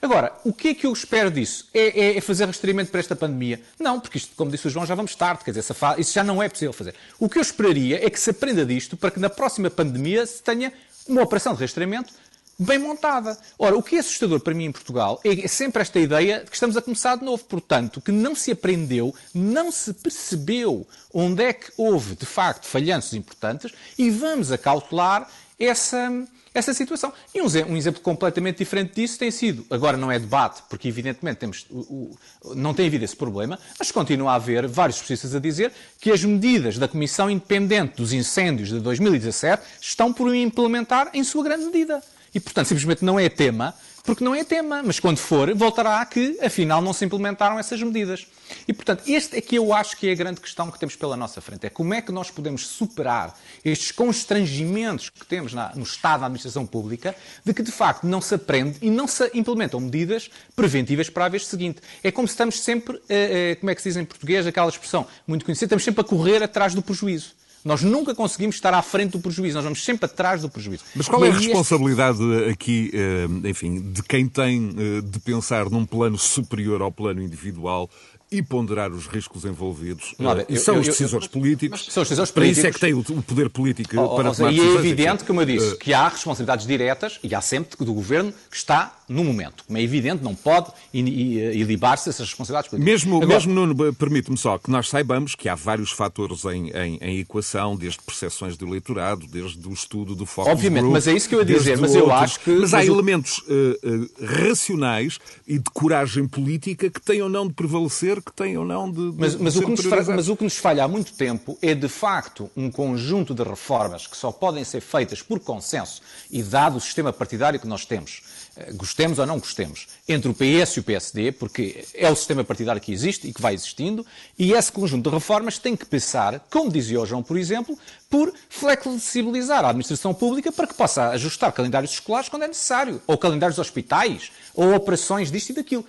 Agora, o que é que eu espero disso? É, é, é, fazer rastreamento para esta pandemia? Não, porque isto, como disse o João, já vamos tarde, quer dizer, isso já não é possível fazer. O que eu esperaria é que se aprenda disto para que na próxima pandemia se tenha uma operação de rastreamento bem montada. Ora, o que é assustador para mim em Portugal é sempre esta ideia de que estamos a começar de novo. Portanto, que não se aprendeu, não se percebeu onde é que houve, de facto, falhanços importantes e vamos acautelar essa, essa situação. E um, um, exemplo completamente diferente disso tem sido, agora não é debate, porque evidentemente temos, o, o, não tem havido esse problema, mas continua a haver vários especialistas a dizer que as medidas da Comissão Independente dos Incêndios de 2017 estão por implementar em sua grande medida. E, portanto, simplesmente não é tema porque não é tema, mas quando for, voltará a que, afinal, não se implementaram essas medidas. E, portanto, este é que eu acho que é a grande questão que temos pela nossa frente. É como é que nós podemos superar estes constrangimentos que temos na, no Estado da Administração Pública de que, de facto, não se aprende e não se implementam medidas preventivas para a vez seguinte. É como se estamos sempre, eh, eh, como é que se diz em português, aquela expressão muito conhecida, estamos sempre a correr atrás do prejuízo. Nós nunca conseguimos estar à frente do prejuízo, nós vamos sempre atrás do prejuízo. Mas qual é a responsabilidade este... aqui, eh, enfim, de quem tem eh, de pensar num plano superior ao plano individual e ponderar os riscos envolvidos. Não, eu, são eu, os decisores eu, políticos. São os decisores políticos. Para isso é que tem o, poder político oh, para oh, tomar E é evidente, como eu disse, uh, que há responsabilidades diretas e há sempre do governo que está no momento. Como é evidente, não pode ilibar-se essas responsabilidades políticas. Mesmo, Agora, mesmo Nuno, permite-me só que nós saibamos que há vários fatores em, em, em, equação, desde percepções do eleitorado, desde o estudo do foco Obviamente, group, mas é isso que eu ia dizer, mas eu acho que... Mas há mas elementos uh, uh, racionais e de coragem política que têm ou não de prevalecer que têm ou não de. de mas, mas, o que nos falha, mas o que nos falha há muito tempo é, de facto, um conjunto de reformas que só podem ser feitas por consenso e dado o sistema partidário que nós temos eh, gostemos ou não gostemos, entre o PS e o PSD, porque é o sistema partidário que existe e que vai existindo, e esse conjunto de reformas tem que pensar, como dizia o João, por exemplo, por flexibilizar a administração pública para que possa ajustar calendários escolares quando é necessário, ou calendários de hospitais, ou operações disto e daquilo.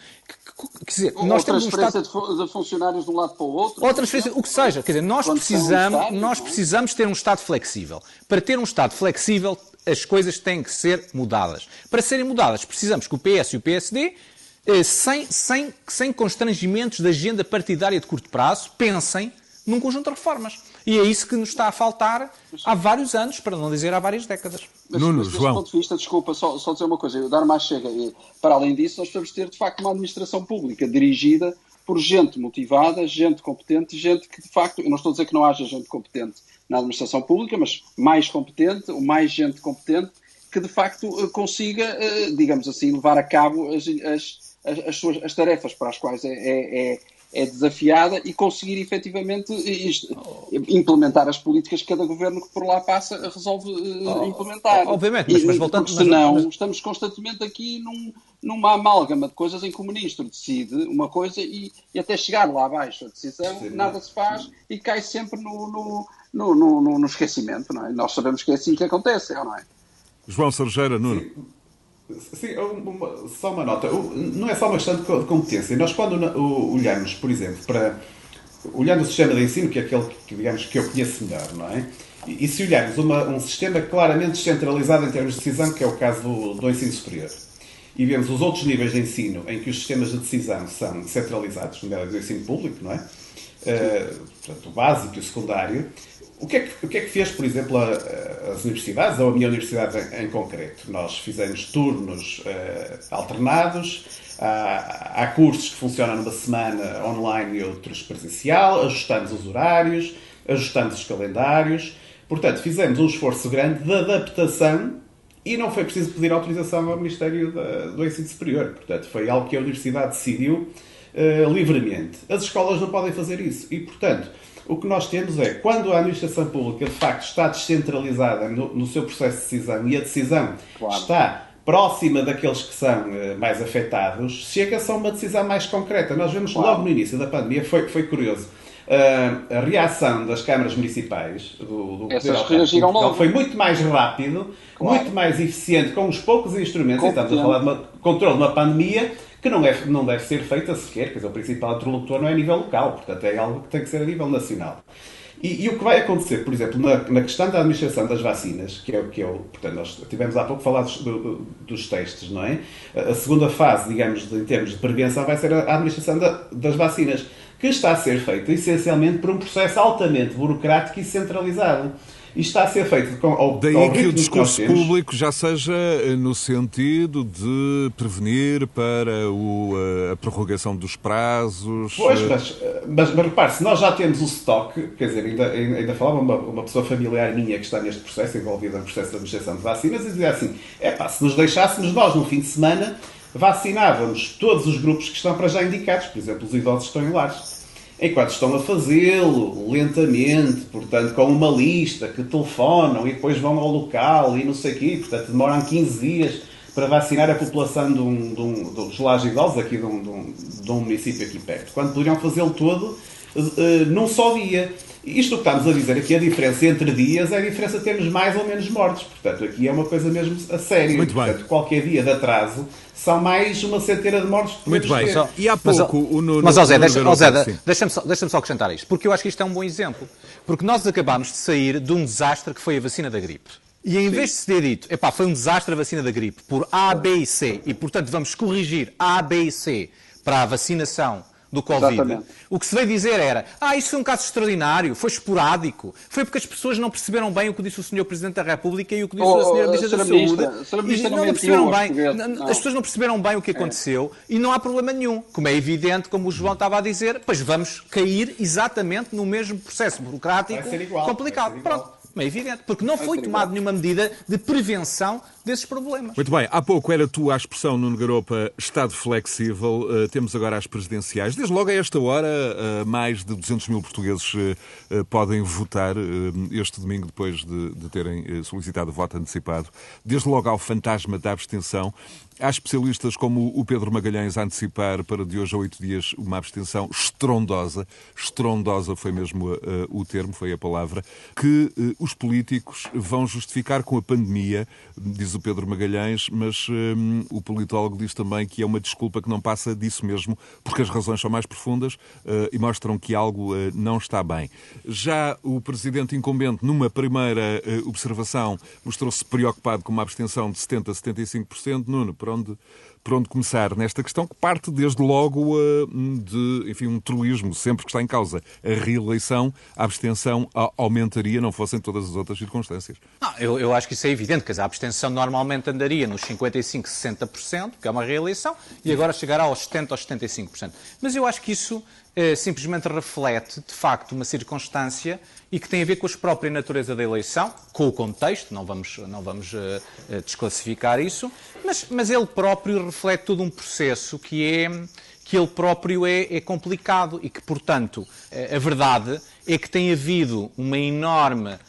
Quer dizer, ou nós temos um Estado... de funcionários de um lado para o outro. Ou transferência, o que seja. Quer dizer, nós precisamos, nós é? precisamos ter um Estado flexível. Para ter um Estado flexível, as coisas têm que ser mudadas. Para serem mudadas, precisamos que o PS e o PSD, eh, sem, sem, sem constrangimentos da agenda partidária de curto prazo, pensem num conjunto de reformas. E é isso que nos está a faltar há vários anos, para não dizer há várias décadas. Mas, Nuno, mas, João. ponto de vista, desculpa, só, só dizer uma coisa, o dar mais chega. E, para além disso, nós precisamos ter, de facto, uma administração pública dirigida por gente motivada, gente competente, gente que, de facto, eu não estou a dizer que não haja gente competente, na administração pública, mas mais competente, ou mais gente competente, que de facto eh, consiga, eh, digamos assim, levar a cabo as, as, as, suas, as tarefas para as quais é, é, é, é desafiada e conseguir efetivamente isto, implementar as políticas que cada governo que por lá passa resolve oh, implementar. Obviamente, mas, mas voltando... Porque senão mas... estamos constantemente aqui num, numa amálgama de coisas em que o ministro decide uma coisa e, e até chegar lá abaixo a decisão, Sim, nada se faz e cai sempre no, no no, no, no, esquecimento, não é? Nós sabemos que é assim que acontece, não é? João Sargeira, Nuno. Sim, uma, só uma nota. Não é só uma questão de competência. Nós, quando olhamos, por exemplo, para. Olhando o sistema de ensino, que é aquele que, digamos, que eu conheço melhor, não é? E, e se olharmos uma, um sistema claramente descentralizado em termos de decisão, que é o caso do, do ensino superior, e vemos os outros níveis de ensino em que os sistemas de decisão são centralizados, no do ensino público, não é? Uh, portanto, o básico e o secundário, o que, é que, o que, é que, fez, por exemplo, a, a, as universidades, ou a minha universidade em, em concreto? Nós fizemos turnos uh, alternados, há, há, cursos que funcionam numa semana online e outros presencial, ajustamos os horários, ajustamos os calendários. Portanto, fizemos um esforço grande de adaptação e não foi preciso pedir autorização ao Ministério da, do Ensino Superior. Portanto, foi algo que a Universidade decidiu uh, livremente. As escolas não podem fazer isso e, portanto o que nós temos é, quando a administração pública de facto está descentralizada no, no seu processo de decisão e a decisão claro. está próxima daqueles que são mais afetados, chega-se a uma decisão mais concreta. Nós vemos logo no início da pandemia, foi, foi curioso, a reação das câmaras municipais do, do Essas reagiram logo. foi muito mais rápido, claro. muito mais eficiente, com os poucos instrumentos, e estamos a falar de uma, controle de uma pandemia que não deve, não deve ser feita sequer, quer dizer, o principal interlocutor não é a nível local, portanto é algo que tem que ser a nível nacional. E, e, o que vai acontecer, por exemplo, na, na, questão da administração das vacinas, que é o que eu, portanto, nós tivemos há pouco falado do, do, dos testes, não é? A segunda fase, digamos, de, em termos de prevenção, vai ser a, administração da, das vacinas que está a ser feito essencialmente por um processo altamente burocrático e centralizado. E está a ser feito com ao, Daí ao que o discurso que público já seja eh, no sentido de prevenir para o, eh, a prorrogação dos prazos. Pois, eh, mas, mas, mas repare, se nós já temos o estoque, quer dizer, ainda, ainda falava uma, uma pessoa familiar minha que está neste processo, envolvida no processo de administração de vacinas, e dizia assim: é pá, se nos deixássemos nós no fim de semana vacinávamos todos os grupos que estão para já indicados, por exemplo, os idosos que estão em lares. Enquanto estão a fazê-lo lentamente, portanto, com uma lista que telefonam e depois vão ao local e não sei o quê, portanto, demoram 15 dias para vacinar a população de um, de um, dos lares idosos aqui de um, de, um, de um município aqui perto, quando poderiam fazê-lo todo uh, num só dia. Isto que estamos a dizer aqui, a diferença entre dias é a diferença de termos mais ou menos mortes. Portanto, aqui é uma coisa mesmo a sério. Muito Portanto, bem. qualquer dia de atraso são mais uma centena de mortes. Muito bem. Só, e há pouco mas, o Nuno... Mas, José, deixa, deixa-me só, deixa só acrescentar isto, porque eu acho que isto é um bom exemplo. Porque nós acabámos de sair de um desastre que foi a vacina da gripe. E em vez de se ter dito, epá, foi um desastre a vacina da gripe por A, B e C, e portanto vamos corrigir A, B e C para a vacinação do Covid, Exatamente. o que se veio dizer era ah, isso foi um caso extraordinário, foi esporádico, foi porque as pessoas não perceberam bem o que disse o Sr. Presidente da República e o que disse oh, a Sra. Ministra da Saúde. E não, não perceberam bem, não. as pessoas não perceberam bem o que aconteceu é. e não há problema nenhum. Como é evidente, como o João estava a dizer, pois vamos cair exatamente no mesmo processo burocrático igual, complicado. Pronto é evidente, porque não foi tomada nenhuma medida de prevenção desses problemas. Muito bem, há pouco era tu a expressão, Nuno Garopa, Estado flexível. Uh, temos agora as presidenciais. Desde logo a esta hora, uh, mais de 200 mil portugueses uh, podem votar este domingo, depois de, de terem solicitado o voto antecipado. Desde logo ao fantasma da abstenção. Há especialistas como o Pedro Magalhães a antecipar para de hoje a oito dias uma abstenção estrondosa, estrondosa foi mesmo uh, o termo, foi a palavra, que uh, os políticos vão justificar com a pandemia, diz o Pedro Magalhães, mas um, o politólogo diz também que é uma desculpa que não passa disso mesmo, porque as razões são mais profundas uh, e mostram que algo não está bem. Já o presidente incumbente, numa primeira observação, mostrou-se preocupado com uma abstenção de 70% a 75%. Nuno, por onde, por onde começar nesta questão que parte desde logo uh, de enfim, um truísmo, sempre que está em causa a reeleição, a abstenção aumentaria, não fossem todas as outras circunstâncias. Não, eu, eu acho que isso é evidente, que a abstenção normalmente andaria nos 55%, 60%, que é uma reeleição, e agora chegará aos 70% aos 75%. Mas eu acho que isso eh, simplesmente reflete, de facto, uma circunstância e que tem a ver com a própria natureza da eleição, com o contexto, não vamos, não vamos uh, desclassificar isso, mas, mas ele próprio reflete todo um processo que é que ele próprio é, é complicado e que, portanto, a verdade é que tem havido uma enorme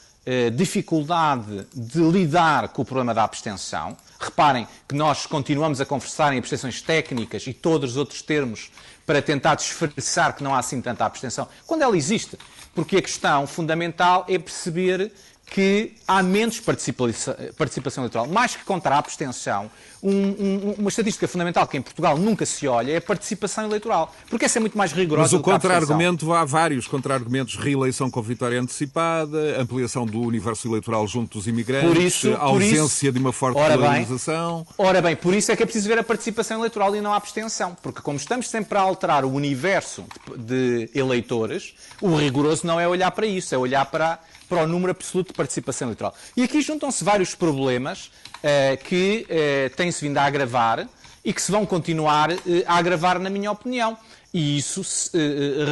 dificuldade de lidar com o problema da abstenção. Reparem que nós continuamos a conversar em abstenções técnicas e todos os outros termos para tentar disfarçar que não há assim tanta abstenção, quando ela existe. Porque a questão fundamental é perceber que há menos participação, participação eleitoral. Mais que contra a abstenção, um, um, uma estatística fundamental que em Portugal nunca se olha é a participação eleitoral. Porque essa é muito mais rigorosa Mas o contra-argumento, há vários contra-argumentos. Reeleição com vitória antecipada, ampliação do universo eleitoral junto dos imigrantes, por isso, a ausência isso, de uma forte ora polarização. Bem, ora bem, por isso é que é preciso ver a participação eleitoral e não a abstenção. Porque como estamos sempre a alterar o universo de, de eleitores, o rigoroso não é olhar para isso, é olhar para para o número absoluto de participação eleitoral. E aqui juntam-se vários problemas uh, que uh, têm-se vindo a agravar e que se vão continuar uh, a agravar, na minha opinião. E isso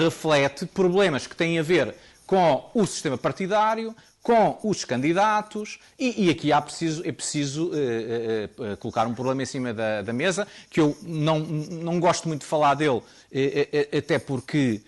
reflete problemas que têm a ver com o sistema partidário, com os candidatos, e, e aqui há preciso, é preciso colocar um problema em cima da, da, mesa, que eu não, não gosto muito de falar dele, até porque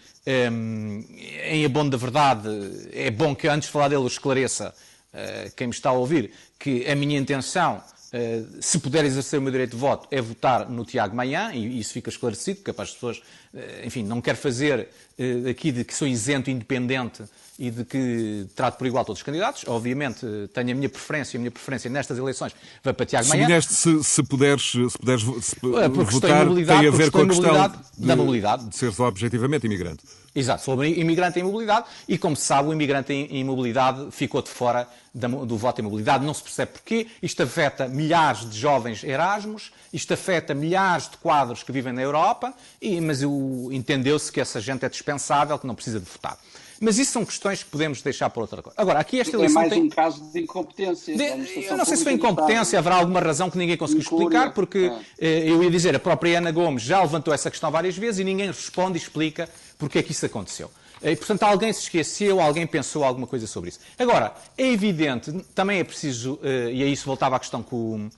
um, em abono da verdade, é bom que antes de falar dele eu esclareça uh, quem me está a ouvir que a minha intenção Uh, se puder exercer o meu direito de voto, é votar no Tiago Manhã, e isso fica esclarecido, porque é para as pessoas, uh, enfim, não quero fazer uh, aqui de que sou isento, independente e de que trato por igual todos os candidatos. Obviamente, tenho a minha preferência, a minha preferência nestas eleições vai para Tiago Manhã. Se, se puderes, se puderes se votar, tem a ver com a questão de, da mobilidade. de ser só objetivamente imigrante. Exato, sobre imigrante em mobilidade e, como se sabe, o imigrante em mobilidade ficou de fora do voto em mobilidade. Não se percebe porquê. Isto afeta milhares de jovens Erasmus, isto afeta milhares de quadros que vivem na Europa, e, mas entendeu-se que essa gente é dispensável, que não precisa de votar. Mas isso são questões que podemos deixar para outra coisa. Agora, aqui esta eleição. É mais tem... um caso de incompetência. De... Eu não sei se foi incompetência, haverá alguma razão que ninguém conseguiu explicar, porque é. eu ia dizer, a própria Ana Gomes já levantou essa questão várias vezes e ninguém responde e explica porque é que isso aconteceu. E, portanto, alguém se esqueceu, alguém pensou alguma coisa sobre isso. Agora, é evidente, também é preciso, eh, e a isso voltava à questão que o,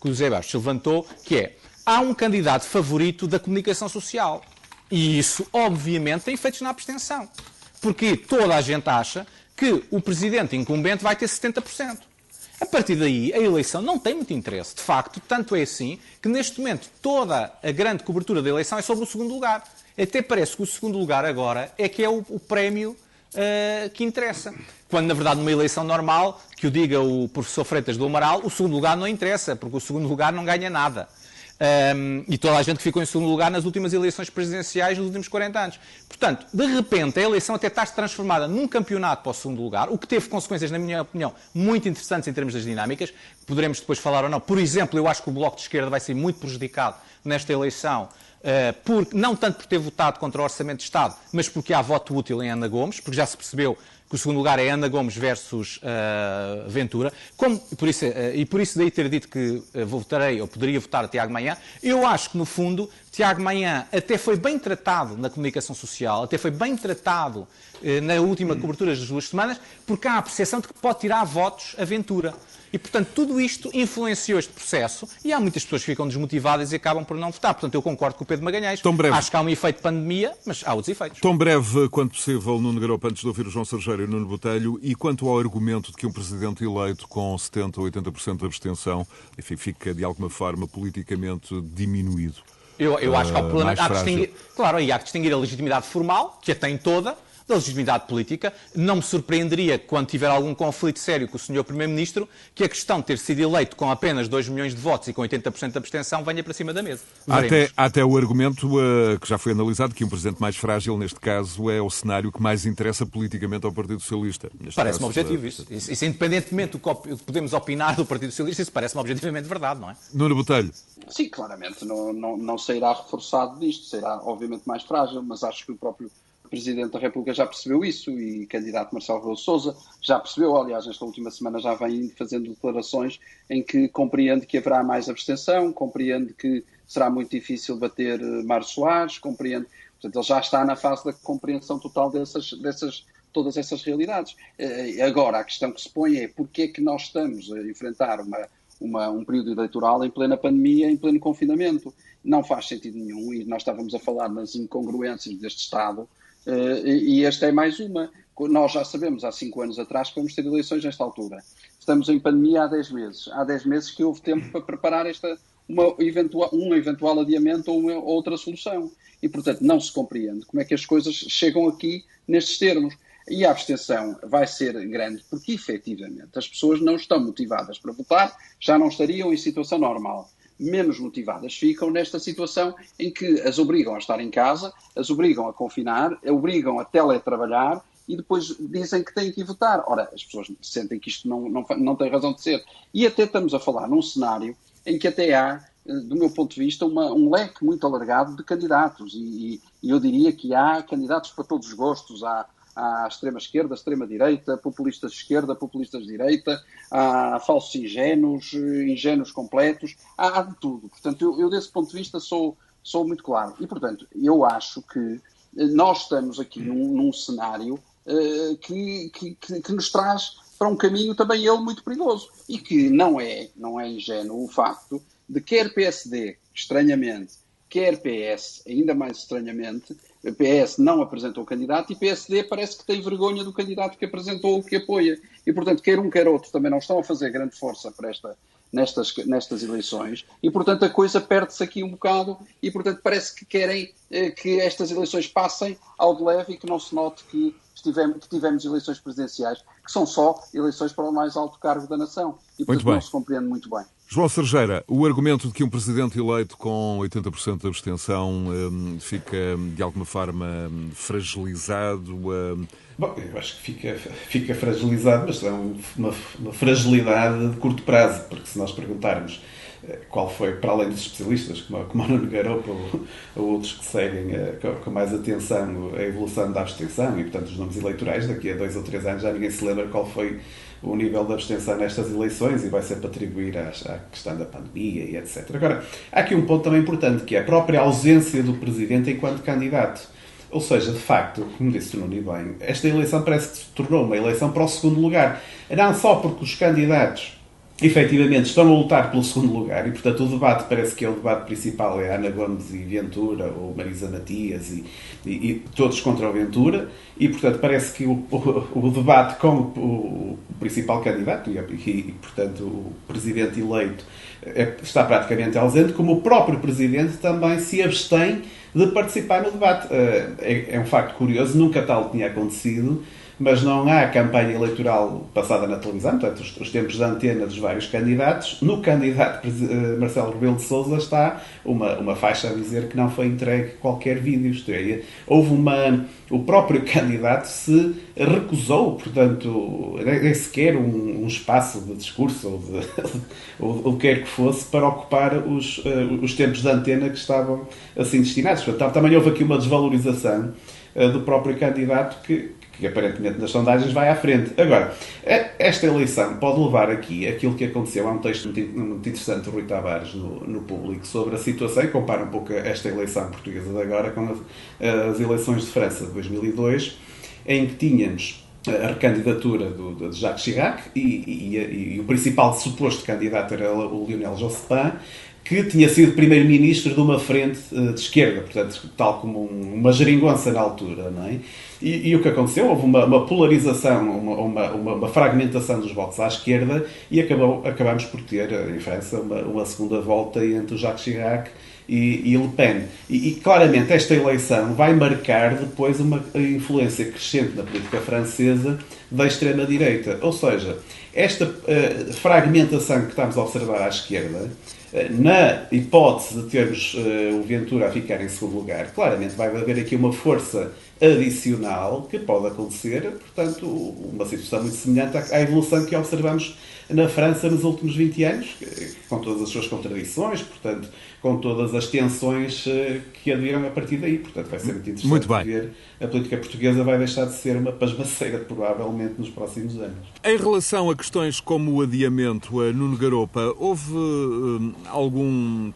que o José Bastos levantou, que é, há um candidato favorito da comunicação social. E isso, obviamente, tem efeitos na abstenção. Porque toda a gente acha que o presidente incumbente vai ter 70%. A partir daí, a eleição não tem muito interesse. De facto, tanto é assim que neste momento toda a grande cobertura da eleição é sobre o segundo lugar. Até parece que o segundo lugar agora é que é o, o prémio uh, que interessa. Quando, na verdade, numa eleição normal, que o diga o professor Freitas do Amaral, o segundo lugar não interessa, porque o segundo lugar não ganha nada. Um, e toda a gente que ficou em segundo lugar nas últimas eleições presidenciais dos últimos 40 anos. Portanto, de repente, a eleição até está-se transformada num campeonato para o segundo lugar, o que teve consequências, na minha opinião, muito interessantes em termos das dinâmicas. Poderemos depois falar ou não. Por exemplo, eu acho que o Bloco de Esquerda vai ser muito prejudicado nesta eleição eh, por, não tanto por ter votado contra o Orçamento de Estado, mas porque há voto útil em Ana Gomes, porque já se percebeu que o segundo lugar é Ana Gomes versus uh, Ventura, Como, por isso, uh, e por isso daí ter dito que uh, votarei, ou poderia votar Tiago Manhã, eu acho que, no fundo, Tiago Manhã até foi bem tratado na comunicação social, até foi bem tratado na última cobertura das duas semanas, porque há a percepção de que pode tirar votos a Ventura. E, portanto, tudo isto influenciou este processo e há muitas pessoas que ficam desmotivadas e acabam por não votar. Portanto, eu concordo com o Pedro Magalhães. Tão breve. Acho que há um efeito pandemia, mas há outros efeitos. Tão breve quanto possível, Nuno Garopa, antes de ouvir o João Sergeiro e o Nuno Botelho, e quanto ao argumento de que um presidente eleito com 70% ou 80% de abstenção, enfim, fica de alguma forma politicamente diminuído. Eu, eu acho que há o problema. Há distinguir, claro, e há que distinguir a legitimidade formal, que a tem toda, da legitimidade política. Não me surpreenderia, quando tiver algum conflito sério com o Sr. Primeiro-Ministro, que a questão de ter sido eleito com apenas 2 milhões de votos e com 80% de abstenção venha para cima da mesa. Até, até o argumento uh, que já foi analisado, que um presidente mais frágil, neste caso, é o cenário que mais interessa politicamente ao Partido Socialista. Parece-me objetivo uh, isso. isso. Isso, independentemente do que podemos opinar do Partido Socialista, isso parece-me objetivamente verdade, não é? Nuno Botelho. Sim, claramente. Não, não, não sairá reforçado disto. Será, obviamente, mais frágil, mas acho que o próprio o Presidente da República já percebeu isso e o candidato Marcelo Rebelo Sousa já percebeu, aliás, nesta última semana já vem fazendo declarações em que compreende que haverá mais abstenção, compreende que será muito difícil bater eh, Mário Soares, compreende, portanto, ele já está na fase da compreensão total dessas, dessas todas essas realidades. Eh, agora, a questão que se põe é porque é que nós estamos a enfrentar uma, uma, um período eleitoral em plena pandemia, em pleno confinamento. Não faz sentido nenhum, e nós estávamos a falar nas incongruências deste Estado, Uh, e esta é mais uma. Nós já sabemos há cinco anos atrás que vamos ter eleições nesta altura. Estamos em pandemia há 10 meses. Há 10 meses que houve tempo para preparar esta, uma eventual, um eventual adiamento ou uma, outra solução. E, portanto, não se compreende como é que as coisas chegam aqui nestes termos. E a abstenção vai ser grande porque, efetivamente, as pessoas não estão motivadas para votar, já não estariam em situação normal menos motivadas ficam nesta situação em que as obrigam a estar em casa, as obrigam a confinar, obrigam a teletrabalhar e depois dizem que têm que ir votar. Ora, as pessoas sentem que isto não, não, não tem razão de ser. E até estamos a falar num cenário em que até há, eh, do meu ponto de vista, uma, um leque muito alargado de candidatos. E, e, eu diria que há candidatos para todos os gostos. Há, à extrema-esquerda, extrema-direita, populistas de esquerda, populistas de direita, há falsos ingênuos, ingênuos completos, há, de tudo. Portanto, eu, eu, desse ponto de vista sou, sou muito claro. E, portanto, eu acho que nós estamos aqui num, num cenário uh, que, que, que, nos traz para um caminho também ele muito perigoso e que não é, não é ingênuo o facto de quer PSD, estranhamente, quer PS, ainda mais estranhamente, PS não apresentou o candidato e PSD parece que tem vergonha do candidato que apresentou ou que apoia. E, portanto, quer um, quer outro também não estão a fazer grande força para esta, nestas, nestas eleições e, portanto, a coisa perde-se aqui um bocado e, portanto, parece que querem eh, que estas eleições passem ao de leve e que não se note que, estivemos, que tivemos eleições presidenciais, que são só eleições para o mais alto cargo da nação. E, portanto, não se compreende muito bem. João Sergeira, o argumento de que um presidente eleito com 80% de abstenção um, fica, de alguma forma, fragilizado. Um... Bom, eu acho que fica, fica fragilizado, mas é uma, uma fragilidade de curto prazo, porque se nós perguntarmos qual foi, para além dos especialistas, como, como a Nuno Garopa ou, ou, outros que seguem uh, com, com, mais atenção a evolução da abstenção e, portanto, os nomes eleitorais, daqui a dois ou três anos já ninguém se lembra qual foi o nível de abstenção nestas eleições e vai ser para atribuir à, à questão da pandemia e etc. Agora, há aqui um ponto também importante, que é a própria ausência do Presidente enquanto candidato. Ou seja, de facto, como disse o Nuno bem, esta eleição parece que se tornou uma eleição para o segundo lugar. Não só porque os candidatos efetivamente estão a lutar pelo segundo lugar e, portanto, o debate parece que é o debate principal é Ana Gomes e Ventura ou Marisa Matias e, e, e todos contra o Ventura e, portanto, parece que o, o, o debate com o, o principal candidato e, e, portanto, o presidente eleito é, está praticamente ausente, como o próprio presidente também se abstém de participar no debate. Eh, é, é um facto curioso, nunca tal tinha acontecido mas não há campanha eleitoral passada na televisão, portanto, os, os tempos de antena dos vários candidatos. No candidato uh, Marcelo Rebelo de Souza está uma, uma faixa a dizer que não foi entregue qualquer vídeo. Isto é, houve uma. O próprio candidato se recusou, portanto, nem sequer um, um espaço de discurso ou, de, ou, ou quer que fosse para ocupar os, uh, os tempos de antena que estavam assim destinados. Portanto, também houve aqui uma desvalorização uh, do próprio candidato que, que aparentemente nas sondagens vai à frente. Agora, esta eleição pode levar aqui aquilo que aconteceu. Há um texto muito, interessante do Rui Tavares no, no público sobre a situação e compara um pouco esta eleição portuguesa de agora com as, as eleições de França de 2002, em que tínhamos a recandidatura do, de Jacques Chirac e, e, e, o principal suposto candidato era o Lionel Jospin, que tinha sido primeiro-ministro de uma frente uh, de esquerda, portanto, tal como um, uma geringonça na altura, não é? E, e, o que aconteceu? Houve uma, uma polarização, uma, uma, uma, fragmentação dos votos à esquerda e acabou, acabamos por ter, em França, uma, segunda volta entre Jacques Chirac e, e Le Pen. E, e, claramente esta eleição vai marcar depois uma influência crescente na política francesa da extrema-direita. Ou seja, esta uh, fragmentação que estamos a observar à esquerda na hipótese de termos uh, o Ventura a ficar em segundo lugar, claramente vai haver aqui uma força adicional que pode acontecer, portanto, uma situação muito semelhante à evolução que observamos na França nos últimos 20 anos, com todas as suas contradições, portanto, com todas as tensões eh, que adviram a partir daí. Portanto, vai ser muito interessante muito bem. ver. A política portuguesa vai deixar de ser uma pasmaceira, provavelmente, nos próximos anos. Em relação a questões como o adiamento a Nuno Garopa, houve uh, algum,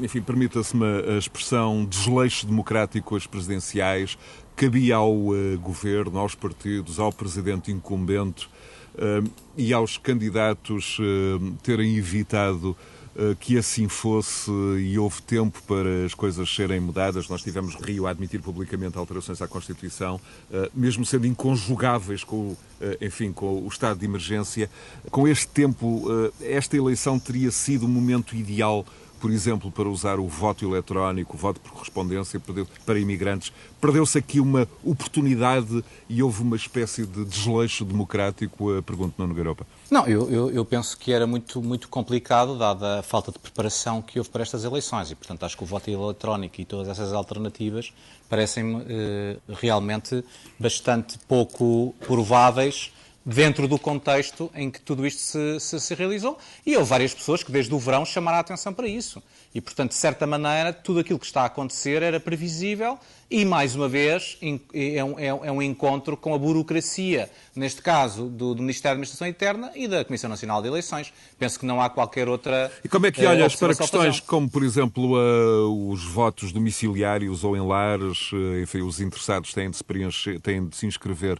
enfim, permita-se-me a expressão, desleixo democrático às presidenciais? Cabia ao uh, governo, aos partidos, ao presidente incumbente uh, e aos candidatos terem evitado eh, que assim fosse e houve tempo para as coisas serem mudadas. Nós tivemos Rio a admitir publicamente alterações à Constituição, eh, mesmo sendo inconjugáveis com, eh, enfim, com o estado de emergência. Com este tempo, esta eleição teria sido o momento ideal por exemplo, para usar o voto eletrónico, o voto por correspondência para imigrantes. Perdeu-se aqui uma oportunidade e houve uma espécie de desleixo democrático? Pergunto, Nuno Garopa. Não, eu, eu, eu, penso que era muito, muito complicado, dada a falta de preparação que houve para estas eleições. E, portanto, acho que o voto eletrónico e todas essas alternativas parecem-me eh, realmente bastante pouco prováveis dentro do contexto em que tudo isto se, se, se, realizou. E houve várias pessoas que, desde o verão, chamaram a atenção para isso. E, portanto, de certa maneira, tudo aquilo que está a acontecer era previsível e, mais uma vez, é um, é, é um encontro com a burocracia, neste caso, do, do, Ministério da Administração Interna e da Comissão Nacional de Eleições. Penso que não há qualquer outra. E como é que olhas uh, para questões como, por exemplo, uh, os votos domiciliários ou em lares? Uh, enfim, os interessados têm de se, preencher, têm de se inscrever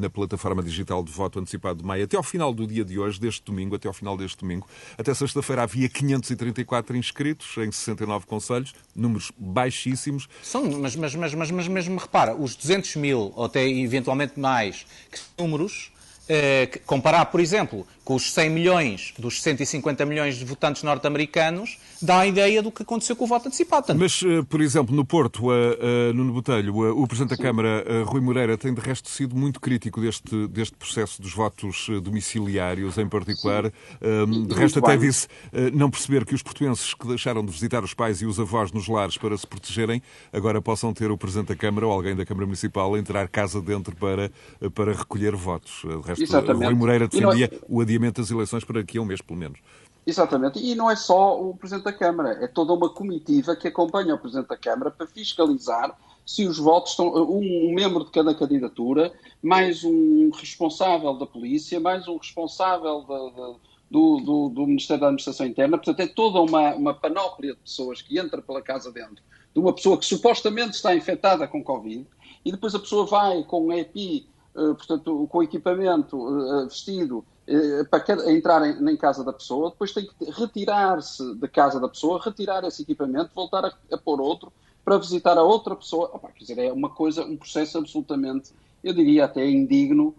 na plataforma digital de voto antecipado de maio. Até ao final do dia de hoje, deste domingo, até ao final deste domingo, até sexta-feira havia 534 inscritos em 69 conselhos, números baixíssimos. São, mas, mas mas, mas, mas mesmo repara, os 200 mil, ou até eventualmente mais, que números, eh, comparar, por exemplo, com os 100 milhões dos 150 milhões de votantes norte-americanos, dá a ideia do que aconteceu com o voto antecipado. Portanto, Mas, eh, por exemplo, no Porto, uh, uh, Nuno Botelho, uh, o Presidente da Câmara, Rui Moreira, tem de resto sido muito crítico deste, deste processo dos votos domiciliários, em particular. de resto, até disse não perceber que os portuenses que deixaram de visitar os pais e os avós nos lares para se protegerem, agora possam ter o Presidente da Câmara ou alguém da Câmara Municipal a entrar casa dentro para, para recolher votos. De resto, Exatamente. Rui Moreira defendia o adiamento das eleições para daqui a um mês, pelo menos. Exatamente. E não é só o Presidente da Câmara, é toda uma comitiva que acompanha o Presidente da Câmara para fiscalizar se os votos estão. Um membro de cada candidatura, mais um responsável da polícia, mais um responsável da, da, do, do, do, Ministério da Administração Interna. Portanto, é toda uma, uma panóplia de pessoas que entra pela casa dentro de uma pessoa que supostamente está infectada com Covid e depois a pessoa vai com um EPI, portanto, com equipamento eh, vestido eh, para entrar em, casa da pessoa, depois tem que retirar-se da casa da pessoa, retirar esse equipamento, voltar a, pôr outro para visitar a outra pessoa. Opa, quer dizer, é uma coisa, um processo absolutamente, eu diria até indigno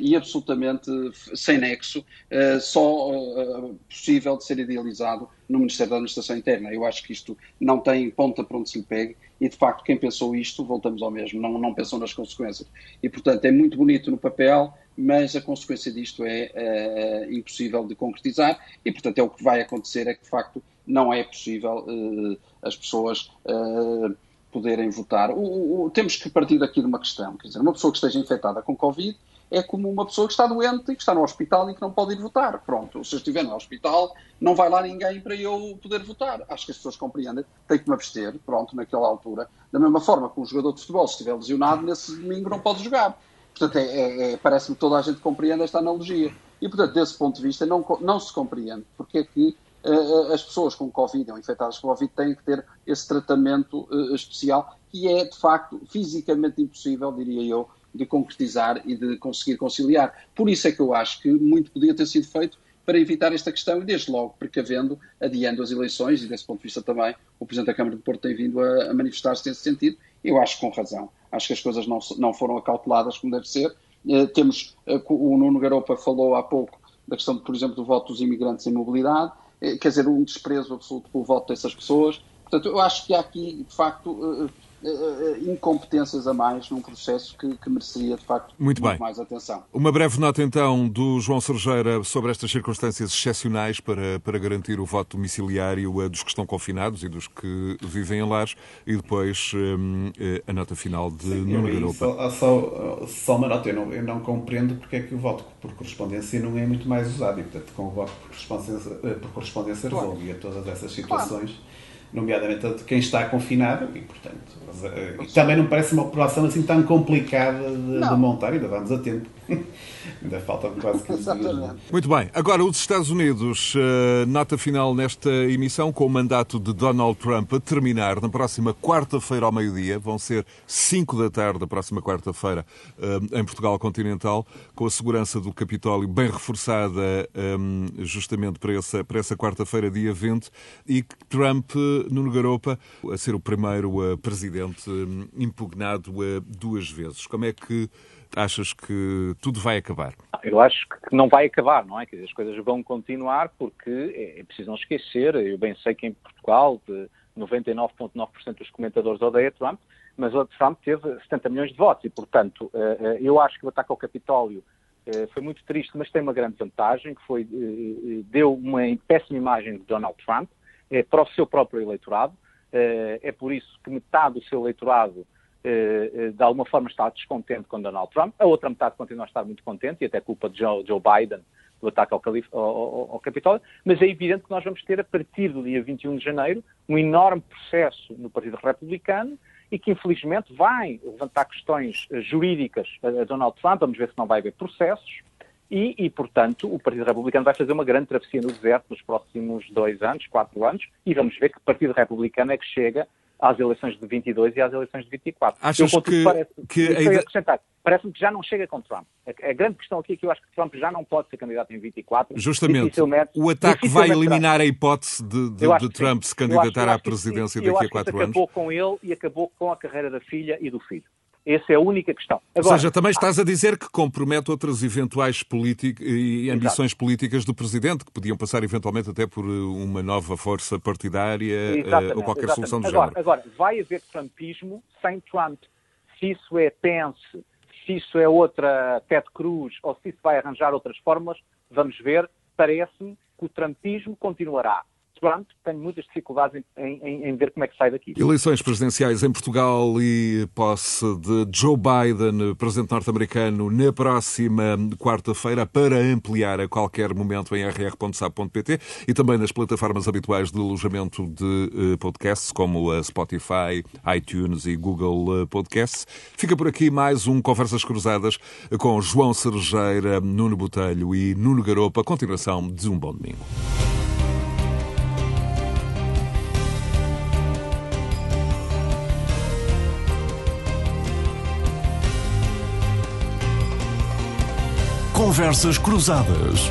e absolutamente sem nexo, só possível de ser idealizado no Ministério da Administração Interna. Eu acho que isto não tem ponta para onde se lhe pegue e, de facto, quem pensou isto, voltamos ao mesmo, não, não pensou nas consequências. E, portanto, é muito bonito no papel, mas a consequência disto é, é, impossível de concretizar e, portanto, é o que vai acontecer, é que, de facto, não é possível uh, as pessoas uh, poderem votar. O, o, temos que partir aqui de uma questão, quer dizer, uma pessoa que esteja infectada com Covid é como uma pessoa que está doente e que está no hospital e que não pode ir votar. Pronto, se eu estiver no hospital, não vai lá ninguém para eu poder votar. Acho que as pessoas compreendem, tem que me abster, pronto, naquela altura. Da mesma forma que um jogador de futebol, se estiver lesionado, nesse domingo não pode jogar. Portanto, é, é, é, parece-me que toda a gente compreende esta analogia. E, portanto, desse ponto de vista, não, não se compreende porque é que uh, as pessoas com Covid ou infectadas com Covid têm que ter esse tratamento uh, especial, que é, de facto, fisicamente impossível, diria eu, de concretizar e de conseguir conciliar. Por isso é que eu acho que muito podia ter sido feito para evitar esta questão e, desde logo, precavendo, adiando as eleições, e desse ponto de vista também o Presidente da Câmara de Porto tem vindo a, manifestar-se nesse sentido, eu acho com razão. Acho que as coisas não, não foram acauteladas como deve ser. Eh, temos, eh, o Nuno Garopa falou há pouco da questão, por exemplo, do voto dos imigrantes em mobilidade, eh, quer dizer, um desprezo absoluto pelo voto dessas pessoas. Portanto, eu acho que há aqui, de facto, eh, incompetências a mais num processo que, que mereceria, de facto, muito, muito mais atenção. Uma breve nota, então, do João Sergeira sobre estas circunstâncias excepcionais para, para garantir o voto domiciliário dos que estão confinados e dos que vivem em lares, e depois um, a nota final de Sim, Nuno Garopa. Só, só, só, uma nota, eu não, eu não compreendo porque é que o voto por correspondência não é muito mais usado, e, portanto, com o voto por correspondência, por correspondência claro. resolvia todas essas situações. Claro nomeadamente a de quem está confinado, e portanto, eh, também não parece uma operação assim tão complicada de, de montar, ainda vamos a tempo. ainda faltam quase 15 dias. É? Muito bem, agora os Estados Unidos, uh, nota final nesta emissão, com o mandato de Donald Trump a terminar na próxima quarta-feira ao meio-dia, vão ser 5 da tarde da próxima quarta-feira uh, em Portugal continental, com a segurança do Capitólio bem reforçada um, justamente para essa, para essa quarta-feira, dia 20, e Trump Nuno Garopa a ser o primeiro uh, presidente um, impugnado uh, duas vezes. Como é que achas que tudo vai acabar? Eu acho que não vai acabar, não é? Que as coisas vão continuar porque é, é preciso não esquecer, eu bem sei que em Portugal 99,9% dos comentadores odeiam Trump, mas o Trump teve 70 milhões de votos e, portanto, uh, eu acho que o ataque ao Capitólio foi muito triste, mas tem uma grande vantagem, que foi, deu uma péssima imagem de Donald Trump, para o seu próprio eleitorado. Eh, é por isso que metade do seu eleitorado, eh, eh, de alguma forma, está descontente com Donald Trump. A outra metade continua a estar muito contente, e até culpa de Joe, Biden do ataque ao, ao, ao, ao, Capitólio, mas é evidente que nós vamos ter, a partir do dia 21 de janeiro, um enorme processo no Partido Republicano e que, infelizmente, vai levantar questões jurídicas a Donald Trump. Vamos ver se não vai haver processos. E, e, portanto, o Partido Republicano vai fazer uma grande travessia no deserto nos próximos dois anos, quatro anos, e vamos ver que Partido Republicano é que chega às eleições de 22 e às eleições de 24. Achas eu, que, parece, que a Parece-me que já não chega com Trump. A, a, grande questão aqui é que eu acho que Trump já não pode ser candidato em 24. Justamente. O ataque vai eliminar a hipótese de, de, de Trump se candidatar à presidência daqui a quatro anos. acabou com ele e acabou com a carreira da filha e do filho. Essa é a única questão. Agora, Ou seja, também estás a dizer que compromete outras eventuais e ambições Exato. políticas do Presidente, que podiam passar eventualmente até por uma nova força partidária ou qualquer exatamente. solução do agora, género. Agora, vai haver trumpismo sem Trump. Se isso é Pence, se isso é outra Ted Cruz, ou se isso vai arranjar outras fórmulas, vamos ver. Parece-me que o trumpismo continuará. Trump, tenho muitas dificuldades em, em, em, ver como é que sai daqui. Eleições presidenciais em Portugal e posse de Joe Biden, presidente norte-americano, na próxima quarta-feira, para ampliar a qualquer momento em rr.sab.pt e também nas plataformas habituais de alojamento de eh, podcasts, como a Spotify, iTunes e Google eh, Podcasts. Fica por aqui mais um Conversas Cruzadas com João Cerejeira, Nuno Botelho e Nuno Garopa. Continuação de um bom domingo. Conversas Cruzadas.